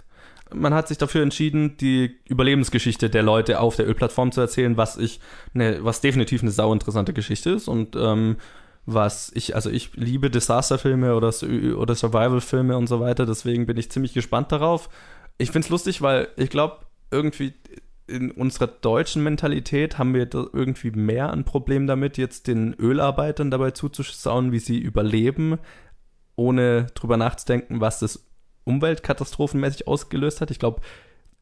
Man hat sich dafür entschieden, die Überlebensgeschichte der Leute auf der Ölplattform zu erzählen, was ich, ne, was definitiv eine sau interessante Geschichte ist und ähm, was ich, also ich liebe Disasterfilme oder, oder Survival-Filme und so weiter, deswegen bin ich ziemlich gespannt darauf. Ich find's lustig, weil ich glaube, irgendwie in unserer deutschen Mentalität haben wir irgendwie mehr ein Problem damit, jetzt den Ölarbeitern dabei zuzuschauen, wie sie überleben, ohne drüber nachzudenken, was das umweltkatastrophenmäßig ausgelöst hat. Ich glaube,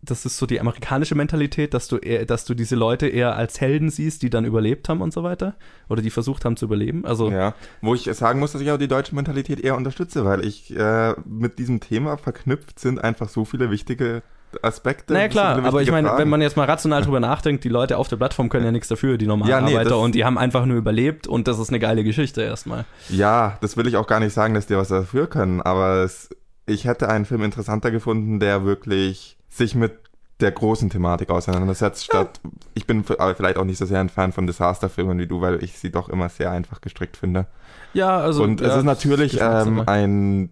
das ist so die amerikanische Mentalität, dass du eher, dass du diese Leute eher als Helden siehst, die dann überlebt haben und so weiter. Oder die versucht haben zu überleben. Also, Ja, wo ich sagen muss, dass ich auch die deutsche Mentalität eher unterstütze, weil ich äh, mit diesem Thema verknüpft sind einfach so viele wichtige Aspekte. naja klar, aber ich meine, Fragen. wenn man jetzt mal rational drüber nachdenkt, die Leute auf der Plattform können ja nichts dafür, die normalen Ja, nee, Arbeiter, und die haben einfach nur überlebt und das ist eine geile Geschichte erstmal. Ja, das will ich auch gar nicht sagen, dass die was dafür können, aber es, ich hätte einen Film interessanter gefunden, der wirklich sich mit der großen Thematik auseinandersetzt, statt, ich bin aber vielleicht auch nicht so sehr ein Fan von Disasterfilmen wie du, weil ich sie doch immer sehr einfach gestrickt finde. Ja, also. Und ja, es ist natürlich ähm, ein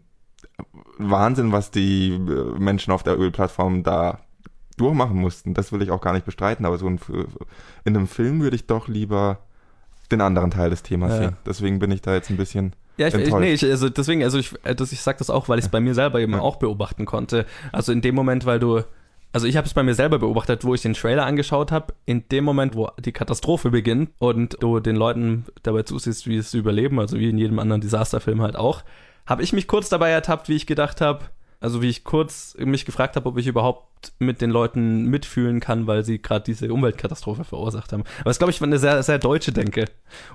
Wahnsinn, was die äh, Menschen auf der Ölplattform da durchmachen mussten. Das will ich auch gar nicht bestreiten, aber so ein, F- in einem Film würde ich doch lieber den anderen Teil des Themas ja. sehen. Deswegen bin ich da jetzt ein bisschen Ja, ich, ich, nee, ich, also deswegen, also ich, äh, das, ich sag das auch, weil ich es bei mir selber eben Ja. auch beobachten konnte. Also in dem Moment, weil du, also ich habe es bei mir selber beobachtet, wo ich den Trailer angeschaut habe, in dem Moment, wo die Katastrophe beginnt und du den Leuten dabei zusiehst, wie es überleben, also wie in jedem anderen Desasterfilm halt auch, habe ich mich kurz dabei ertappt, wie ich gedacht habe, also wie ich kurz mich gefragt habe, ob ich überhaupt mit den Leuten mitfühlen kann, weil sie gerade diese Umweltkatastrophe verursacht haben. Aber das glaube ich war eine sehr, sehr deutsche Denke.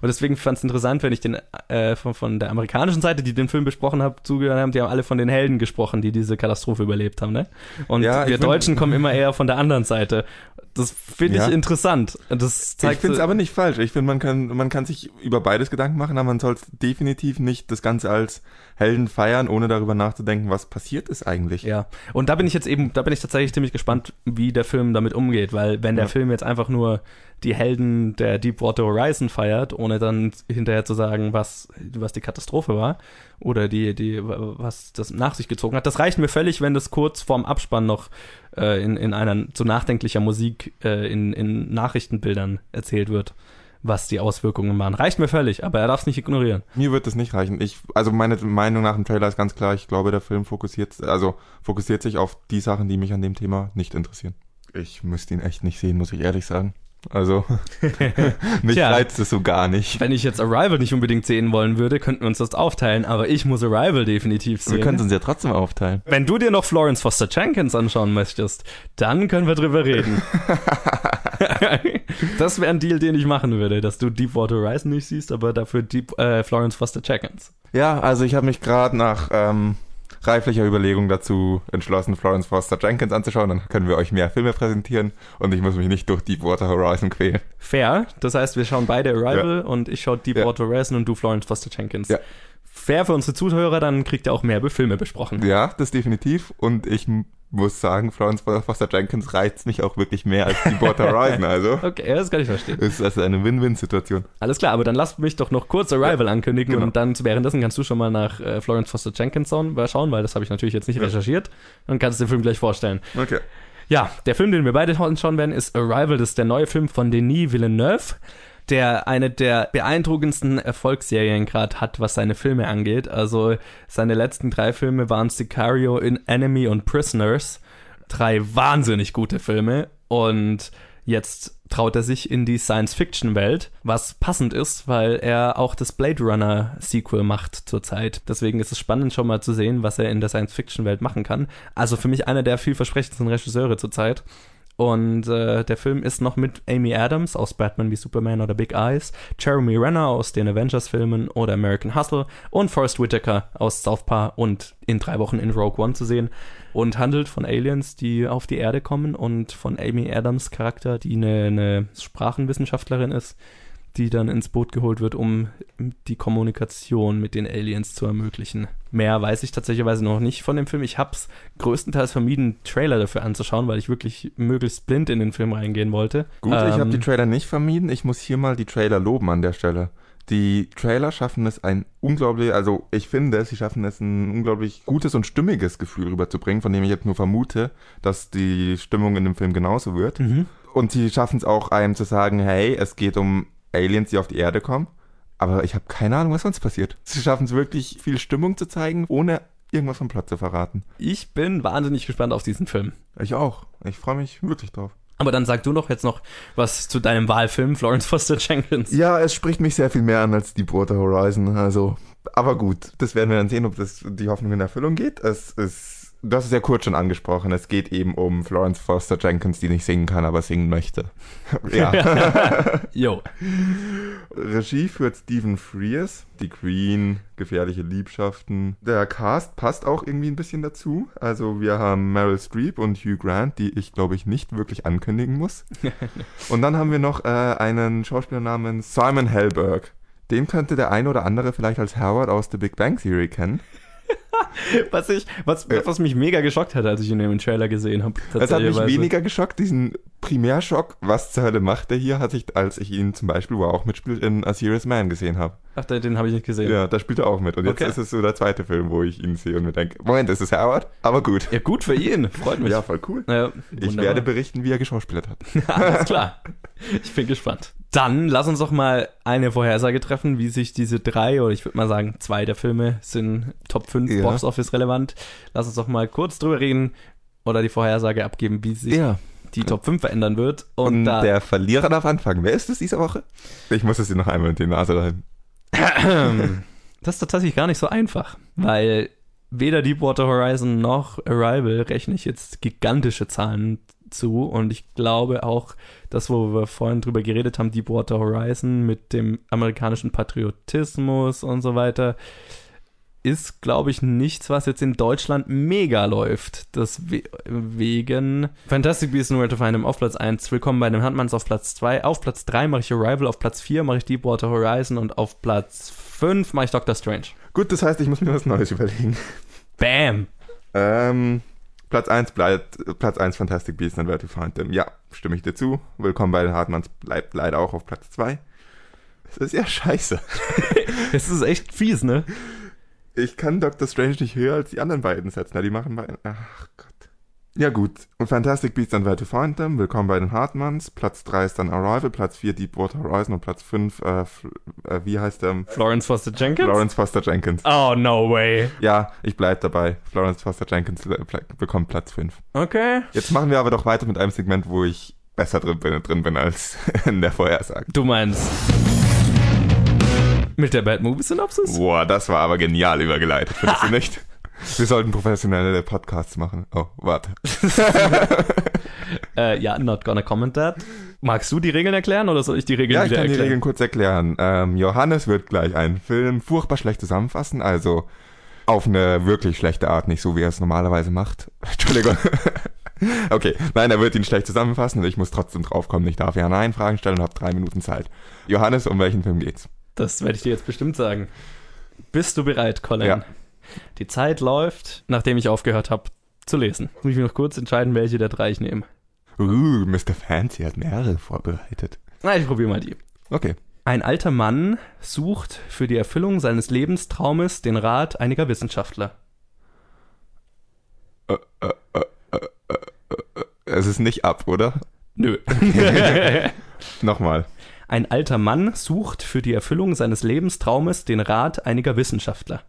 Und deswegen fand es interessant, wenn ich den äh, von, von der amerikanischen Seite, die den Film besprochen habe, zugehört haben, die haben alle von den Helden gesprochen, die diese Katastrophe überlebt haben, ne? Und Ja, wir Deutschen kommen immer eher von der anderen Seite. Das finde ich Ja. interessant. Das Ich zeigt finde es so- aber nicht falsch. Ich finde, man kann, man kann sich über beides Gedanken machen, aber man soll definitiv nicht das Ganze als Helden feiern, ohne darüber nachzudenken, was passiert ist eigentlich. Ja, und da bin ich jetzt eben, da bin ich tatsächlich ziemlich gespannt, wie der Film damit umgeht, weil wenn der Ja. Film jetzt einfach nur die Helden der Deepwater Horizon feiert, ohne dann hinterher zu sagen, was, was die Katastrophe war oder die, die, was das nach sich gezogen hat, das reicht mir völlig, wenn das kurz vorm Abspann noch äh, in, in einer zu nachdenklicher Musik äh, in, in Nachrichtenbildern erzählt wird, was die Auswirkungen waren. Reicht mir völlig, aber er darf es nicht ignorieren. Mir wird das nicht reichen. Ich, also meine Meinung nach dem Trailer ist ganz klar, ich glaube, der Film fokussiert, also fokussiert sich auf die Sachen, die mich an dem Thema nicht interessieren. Ich müsste ihn echt nicht sehen, muss ich ehrlich sagen. Also, mich Tja. reizt es so gar nicht. Wenn ich jetzt Arrival nicht unbedingt sehen wollen würde, könnten wir uns das aufteilen, aber ich muss Arrival definitiv sehen. Wir können es uns ja trotzdem aufteilen. Wenn du dir noch Florence Foster Jenkins anschauen möchtest, dann können wir drüber reden. das wäre ein Deal, den ich machen würde, dass du Deepwater Horizon nicht siehst, aber dafür Deep, äh, Florence Foster Jenkins. Ja, also ich habe mich gerade nach ähm, reiflicher Überlegung dazu entschlossen, Florence Foster Jenkins anzuschauen. Dann können wir euch mehr Filme präsentieren und ich muss mich nicht durch Deepwater Horizon quälen. Fair. Das heißt, wir schauen beide Arrival und ich schaue Deepwater Horizon und du Florence Foster Jenkins. Ja. Fair für unsere Zuhörer, dann kriegt ihr auch mehr Filme besprochen. Ja, das definitiv. Und ich muss sagen, Florence Foster Jenkins reizt mich auch wirklich mehr als Deepwater Horizon. Also Okay, das kann ich verstehen. ist das eine Win-Win-Situation. Alles klar, aber dann lasst mich doch noch kurz Arrival ankündigen genau. und dann währenddessen kannst du schon mal nach äh, Florence Foster Jenkins schauen, schauen, weil das habe ich natürlich jetzt nicht Ja. recherchiert und kannst den Film gleich vorstellen. Okay. Ja, der Film, den wir beide schauen werden, ist Arrival. Das ist der neue Film von Denis Villeneuve, der eine der beeindruckendsten Erfolgsserien gerade hat, was seine Filme angeht. Also seine letzten drei Filme waren Sicario, In Enemy und Prisoners. Drei wahnsinnig gute Filme und jetzt traut er sich in die Science-Fiction-Welt, was passend ist, weil er auch das Blade Runner-Sequel macht zurzeit. Deswegen ist es spannend schon mal zu sehen, was er in der Science-Fiction-Welt machen kann. Also für mich einer der vielversprechendsten Regisseure zurzeit. Und äh, der Film ist noch mit Amy Adams aus Batman wie Superman oder Big Eyes, Jeremy Renner aus den Avengers-Filmen oder American Hustle und Forrest Whitaker aus Southpaw und in drei Wochen in Rogue One zu sehen. Und handelt von Aliens, die auf die Erde kommen und von Amy Adams Charakter, die eine, eine Sprachenwissenschaftlerin ist, die dann ins Boot geholt wird, um die Kommunikation mit den Aliens zu ermöglichen. Mehr weiß ich tatsächlich noch nicht von dem Film. Ich habe es größtenteils vermieden, Trailer dafür anzuschauen, weil ich wirklich möglichst blind in den Film reingehen wollte. Gut, ich habe Ähm, die Trailer nicht vermieden. Ich muss hier mal die Trailer loben an der Stelle. Die Trailer schaffen es ein unglaublich, also ich finde, sie schaffen es ein unglaublich gutes und stimmiges Gefühl rüberzubringen, von dem ich jetzt nur vermute, dass die Stimmung in dem Film genauso wird. Mhm. Und sie schaffen es auch einem zu sagen, hey, es geht um Aliens, die auf die Erde kommen. Aber ich habe keine Ahnung, was sonst passiert. Sie schaffen es wirklich, viel Stimmung zu zeigen, ohne irgendwas vom Plot zu verraten. Ich bin wahnsinnig gespannt auf diesen Film. Ich auch. Ich freue mich wirklich drauf. Aber dann sag du doch jetzt noch was zu deinem Wahlfilm, Florence Foster Jenkins. Ja, es spricht mich sehr viel mehr an als Deepwater Horizon. Also, aber gut, das werden wir dann sehen, ob das die Hoffnung in Erfüllung geht. Es ist, du hast es ja kurz schon angesprochen. Es geht eben um Florence Foster Jenkins, die nicht singen kann, aber singen möchte. ja. Jo. Regie führt Stephen Frears, die Queen, gefährliche Liebschaften. Der Cast passt auch irgendwie ein bisschen dazu. Also wir haben Meryl Streep und Hugh Grant, die ich glaube ich nicht wirklich ankündigen muss. und dann haben wir noch äh, einen Schauspieler namens Simon Helberg. Den könnte der ein oder andere vielleicht als Howard aus The Big Bang Theory kennen. Was ich, was, was mich mega geschockt hat, als ich ihn im Trailer gesehen habe. Das hat mich weniger geschockt, diesen Primärschock, was zur Hölle macht der hier, hatte ich, als ich ihn zum Beispiel, wo er auch mitspielt, in A Serious Man gesehen habe. Ach, den habe ich nicht gesehen. Ja, da spielt er auch mit. Und jetzt Okay. ist es so der zweite Film, wo ich ihn sehe und mir denke, Moment, ist es Howard? Aber gut. Ja, gut für ihn. Freut mich. Ja, voll cool. Ja, Ich werde berichten, wie er geschauspielert hat. Alles klar. Ich bin gespannt. Dann lass uns doch mal eine Vorhersage treffen, wie sich diese drei, oder ich würde mal sagen, zwei der Filme sind Top 5 Ja. Box Office relevant. Lass uns doch mal kurz drüber reden oder die Vorhersage abgeben, wie sich die Top 5 verändern wird. Und, Und der Verlierer darf anfangen. Wer ist es diese Woche? Ich muss es dir noch einmal in die Nase rein. das ist tatsächlich gar nicht so einfach, weil weder Deepwater Horizon noch Arrival rechne ich jetzt gigantische Zahlen zu und ich glaube auch, das, wo wir vorhin drüber geredet haben, Deepwater Horizon mit dem amerikanischen Patriotismus und so weiter, ist, glaube ich, nichts, was jetzt in Deutschland mega läuft. Deswegen Fantastic Beasts and Where to Find Them auf Platz 1, Willkommen bei den Handmanns auf Platz 2, auf Platz 3 mache ich Arrival, auf Platz 4 mache ich Deepwater Horizon und auf Platz 5 mache ich Doctor Strange. Gut, das heißt, ich muss mir was Neues überlegen. Bam! Ähm, Platz 1 bleibt, Platz 1 Fantastic Beasts and Where to Find Them. Ja, stimme ich dir zu. Willkommen bei den Hartmanns bleibt leider auch auf Platz 2. Das ist ja scheiße. Es ist echt fies, ne? Ich kann Doctor Strange nicht höher als die anderen beiden setzen. Ja, die machen beide. Ach Gott. Ja, gut. Und Fantastic Beasts and Where to Find Them. Willkommen bei den Hartmanns. Platz 3 ist dann Arrival. Platz 4 Deepwater Horizon. Und Platz 5, äh, äh, wie heißt der? Florence Foster Jenkins? Lawrence Foster Jenkins. Oh, no way. Ja, ich bleib dabei. Florence Foster Jenkins äh, bekommt Platz 5. Okay. Jetzt machen wir aber doch weiter mit einem Segment, wo ich besser drin bin, drin bin als in der Vorhersage. Du meinst. Mit der Bad Movie Synopsis? Boah, das war aber genial übergeleitet, findest du nicht? Wir sollten professionelle Podcasts machen. Oh, warte. Äh, ja, not gonna comment that. Magst du die Regeln erklären oder soll ich die Regeln Ja, ich kann die erklären? Regeln kurz erklären. Ähm, Johannes wird gleich einen Film furchtbar schlecht zusammenfassen, also auf eine wirklich schlechte Art, nicht so wie er es normalerweise macht. Entschuldigung. Okay, nein, er wird ihn schlecht zusammenfassen und ich muss trotzdem draufkommen. Ich darf ja Nein Fragen stellen und habe drei Minuten Zeit. Johannes, um welchen Film geht's? Das werde ich dir jetzt bestimmt sagen. Bist du bereit, Colin? Ja. Die Zeit läuft, nachdem ich aufgehört habe zu lesen. Muss ich mich noch kurz entscheiden, welche der drei ich nehme. Uh, Mr. Fancy hat mehrere vorbereitet. Na, ich probiere mal die. Okay. Ein alter Mann sucht für die Erfüllung seines Lebenstraumes den Rat einiger Wissenschaftler. Es ist nicht ab, oder? Nö. Nochmal. Ein alter Mann sucht für die Erfüllung seines Lebenstraumes den Rat einiger Wissenschaftler.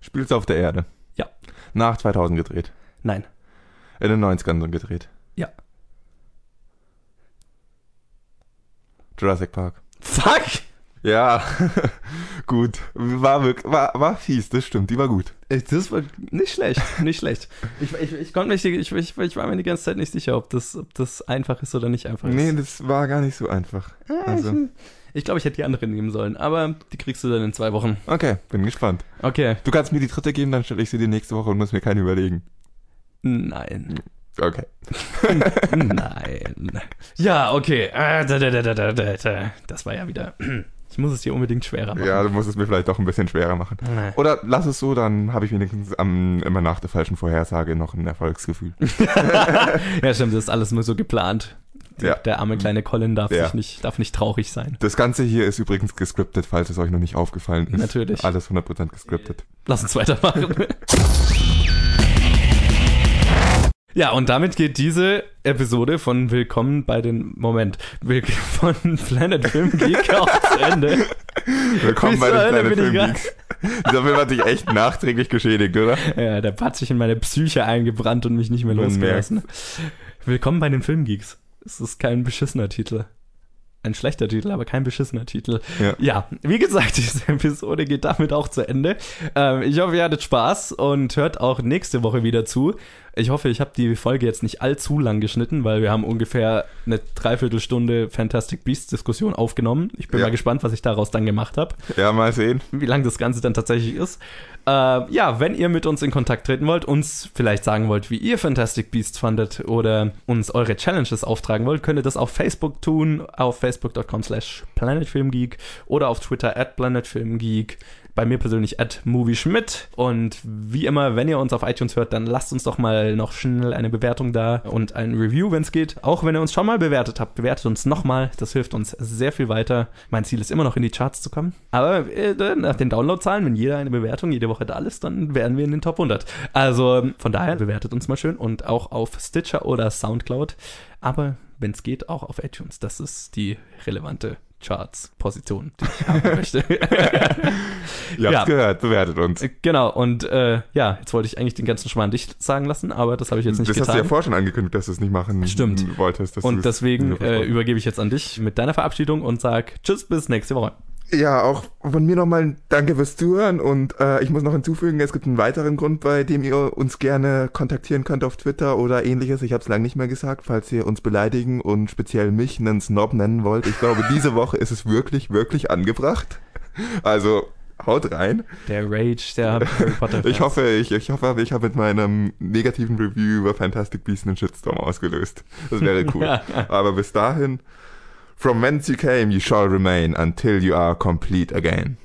Spielt's auf der Erde. Ja. Nach 2000 gedreht. Nein. In den 90ern gedreht. Ja. Jurassic Park. Fuck! Ja, gut. War, wirklich, war, war fies, das stimmt, die war gut. Das war nicht schlecht, nicht schlecht. Ich, ich, ich, konnte mich, ich, ich, ich war mir die ganze Zeit nicht sicher, ob das, ob das einfach ist oder nicht einfach Nee, ist. das war gar nicht so einfach. Ah, Also, ich ich glaube, ich hätte die andere nehmen sollen, aber die kriegst du dann in zwei Wochen. okay, bin gespannt. Okay. Du kannst mir die dritte geben, dann stelle ich sie dir nächste Woche und muss mir keine überlegen. Nein. Okay. Nein. Ja, okay. Äh, da. Das war ja wieder. Ich muss es dir unbedingt schwerer machen. Ja, du musst es mir vielleicht doch ein bisschen schwerer machen. Nee. Oder lass es so, dann habe ich wenigstens am, immer nach der falschen Vorhersage noch ein Erfolgsgefühl. Ja, stimmt, das ist alles nur so geplant. Die- Ja. Der arme kleine Colin darf, Ja. sich nicht, darf nicht traurig sein. Das Ganze hier ist übrigens gescriptet, falls es euch noch nicht aufgefallen ist. Natürlich. Alles 100% gescriptet. Lass uns weitermachen. Ja, und damit geht diese Episode von Willkommen bei den Moment von Planet Film Geek auch zu Ende. Willkommen bei den bin ich Filmgeeks. Dieser Film hat sich echt nachträglich geschädigt, oder? Ja, der hat sich in meine Psyche eingebrannt und mich nicht mehr losgelassen. Willkommen bei den Filmgeeks. Es ist kein beschissener Titel. Ein schlechter Titel, aber kein beschissener Titel. Ja. Ja, wie gesagt, diese Episode geht damit auch zu Ende. Ähm, ich hoffe, ihr hattet Spaß und hört auch nächste Woche wieder zu. Ich hoffe, ich habe die Folge jetzt nicht allzu lang geschnitten, weil wir haben ungefähr eine Dreiviertelstunde Fantastic Beasts Diskussion aufgenommen. Ich bin Ja. mal gespannt, was ich daraus dann gemacht habe Ja, mal sehen. wie lang das Ganze dann tatsächlich ist. Äh, ja, wenn ihr mit uns in Kontakt treten wollt, uns vielleicht sagen wollt, wie ihr Fantastic Beasts fandet oder uns eure Challenges auftragen wollt, könnt ihr das auf Facebook tun, auf facebook.com slash planetfilmgeek oder auf Twitter at planetfilmgeek. Bei mir persönlich at movieschmidt. Und wie immer, wenn ihr uns auf iTunes hört, dann lasst uns doch mal noch schnell eine Bewertung da und ein Review, wenn es geht. Auch wenn ihr uns schon mal bewertet habt, bewertet uns nochmal. Das hilft uns sehr viel weiter. Mein Ziel ist immer noch in die Charts zu kommen. Aber äh, nach den Downloadzahlen, wenn jeder eine Bewertung jede Woche da ist, dann wären wir in den Top 100. Also von daher bewertet uns mal schön und auch auf Stitcher oder Soundcloud. Aber wenn es geht, auch auf iTunes. Das ist die relevante Charts-Position, die ich haben möchte. Ihr habt's Ja. gehört, bewertet uns. genau, und äh, ja, jetzt wollte ich eigentlich den ganzen Schmarrn dich sagen lassen, aber das habe ich jetzt nicht das hast du ja getan. vorher schon angekündigt, dass du es nicht machen Stimmt. wolltest. und es- deswegen äh, übergebe ich jetzt an dich mit deiner Verabschiedung und sag Tschüss, bis nächste Woche. Ja, auch von mir nochmal Danke fürs Zuhören und äh, ich muss noch hinzufügen, es gibt einen weiteren Grund, bei dem ihr uns gerne kontaktieren könnt auf Twitter oder ähnliches. Ich habe es lange nicht mehr gesagt, falls ihr uns beleidigen und speziell mich einen Snob nennen wollt. Ich glaube, diese Woche ist es wirklich, wirklich angebracht. Also haut rein. Der Rage, der Harry Potter. Ich hoffe, ich, ich hoffe, ich habe mit meinem negativen Review über Fantastic Beasts einen Shitstorm ausgelöst. Das wäre cool. Aber bis dahin, from whence you came, you shall remain until you are complete again.